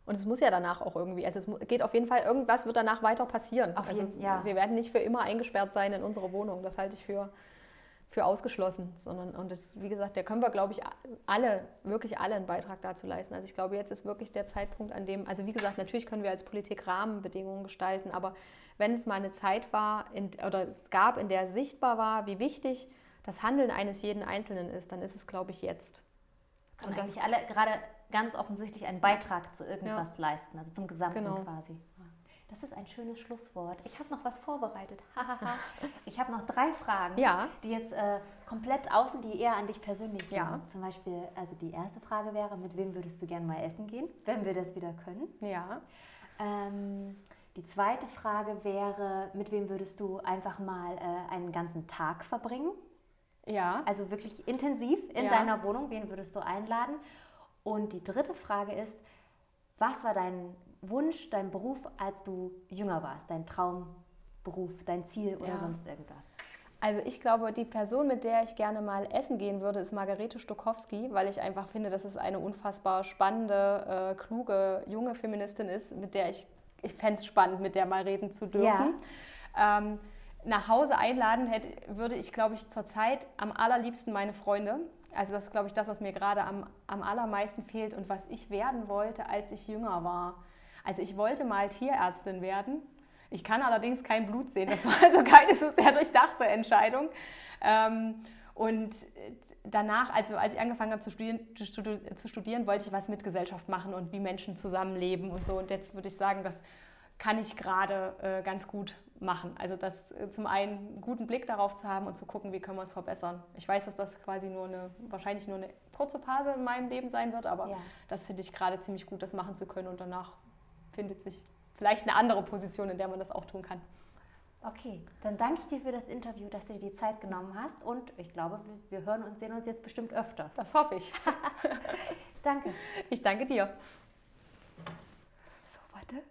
Und es muss ja danach auch irgendwie, also es geht auf jeden Fall, irgendwas wird danach weiter passieren. Auf also jeden, ja. Wir werden nicht für immer eingesperrt sein in unserer Wohnung. Das halte ich für für ausgeschlossen, sondern und das, wie gesagt, da können wir, glaube ich, alle, wirklich alle einen Beitrag dazu leisten. Also ich glaube, jetzt ist wirklich der Zeitpunkt, an dem, also wie gesagt, natürlich können wir als Politik Rahmenbedingungen gestalten, aber wenn es mal eine Zeit war in, oder gab, in der sichtbar war, wie wichtig das Handeln eines jeden Einzelnen ist, dann ist es, glaube ich, jetzt. Können und eigentlich alle gerade ganz offensichtlich einen Beitrag zu irgendwas ja. leisten, also zum Gesamten genau. quasi. Das ist ein schönes Schlusswort. Ich habe noch was vorbereitet. ich habe noch drei Fragen, ja. die jetzt äh, komplett außen, die eher an dich persönlich gehen. Ja. Zum Beispiel, also die erste Frage wäre, mit wem würdest du gerne mal essen gehen, wenn wir das wieder können? Ja. Ähm, die zweite Frage wäre, mit wem würdest du einfach mal äh, einen ganzen Tag verbringen? Ja. Also wirklich intensiv in ja. deiner Wohnung, wen würdest du einladen? Und die dritte Frage ist, was war dein Wunsch, dein Beruf, als du jünger warst, dein Traumberuf, dein Ziel oder ja. sonst irgendwas? Also ich glaube, die Person, mit der ich gerne mal essen gehen würde, ist Margarete Stokowski, weil ich einfach finde, dass es eine unfassbar spannende, äh, kluge, junge Feministin ist, mit der ich, ich fände es spannend, mit der mal reden zu dürfen. Ja. Ähm, nach Hause einladen hätte, würde ich, glaube ich, zurzeit am allerliebsten meine Freunde. Also das ist, glaube ich, das, was mir gerade am, am allermeisten fehlt und was ich werden wollte, als ich jünger war. Also ich wollte mal Tierärztin werden ich kann allerdings kein Blut sehen. Das war also keine so sehr durchdachte Entscheidung. Ähm, und danach, also als ich angefangen habe zu studieren, zu studieren, wollte ich was mit Gesellschaft machen und wie Menschen zusammenleben und so. Und jetzt würde ich sagen, das kann ich gerade äh, ganz gut machen. Also das äh, zum einen einen guten Blick darauf zu haben und zu gucken, wie können wir es verbessern. Ich weiß, dass das quasi nur eine, wahrscheinlich nur eine kurze Phase in meinem Leben sein wird, aber ja. das finde ich gerade ziemlich gut, das machen zu können und danach findet sich vielleicht eine andere Position, in der man das auch tun kann. Okay, dann danke ich dir für das Interview, dass du dir die Zeit genommen hast und ich glaube, wir hören und sehen uns jetzt bestimmt öfters. Das hoffe ich. danke. Ich danke dir. So, warte.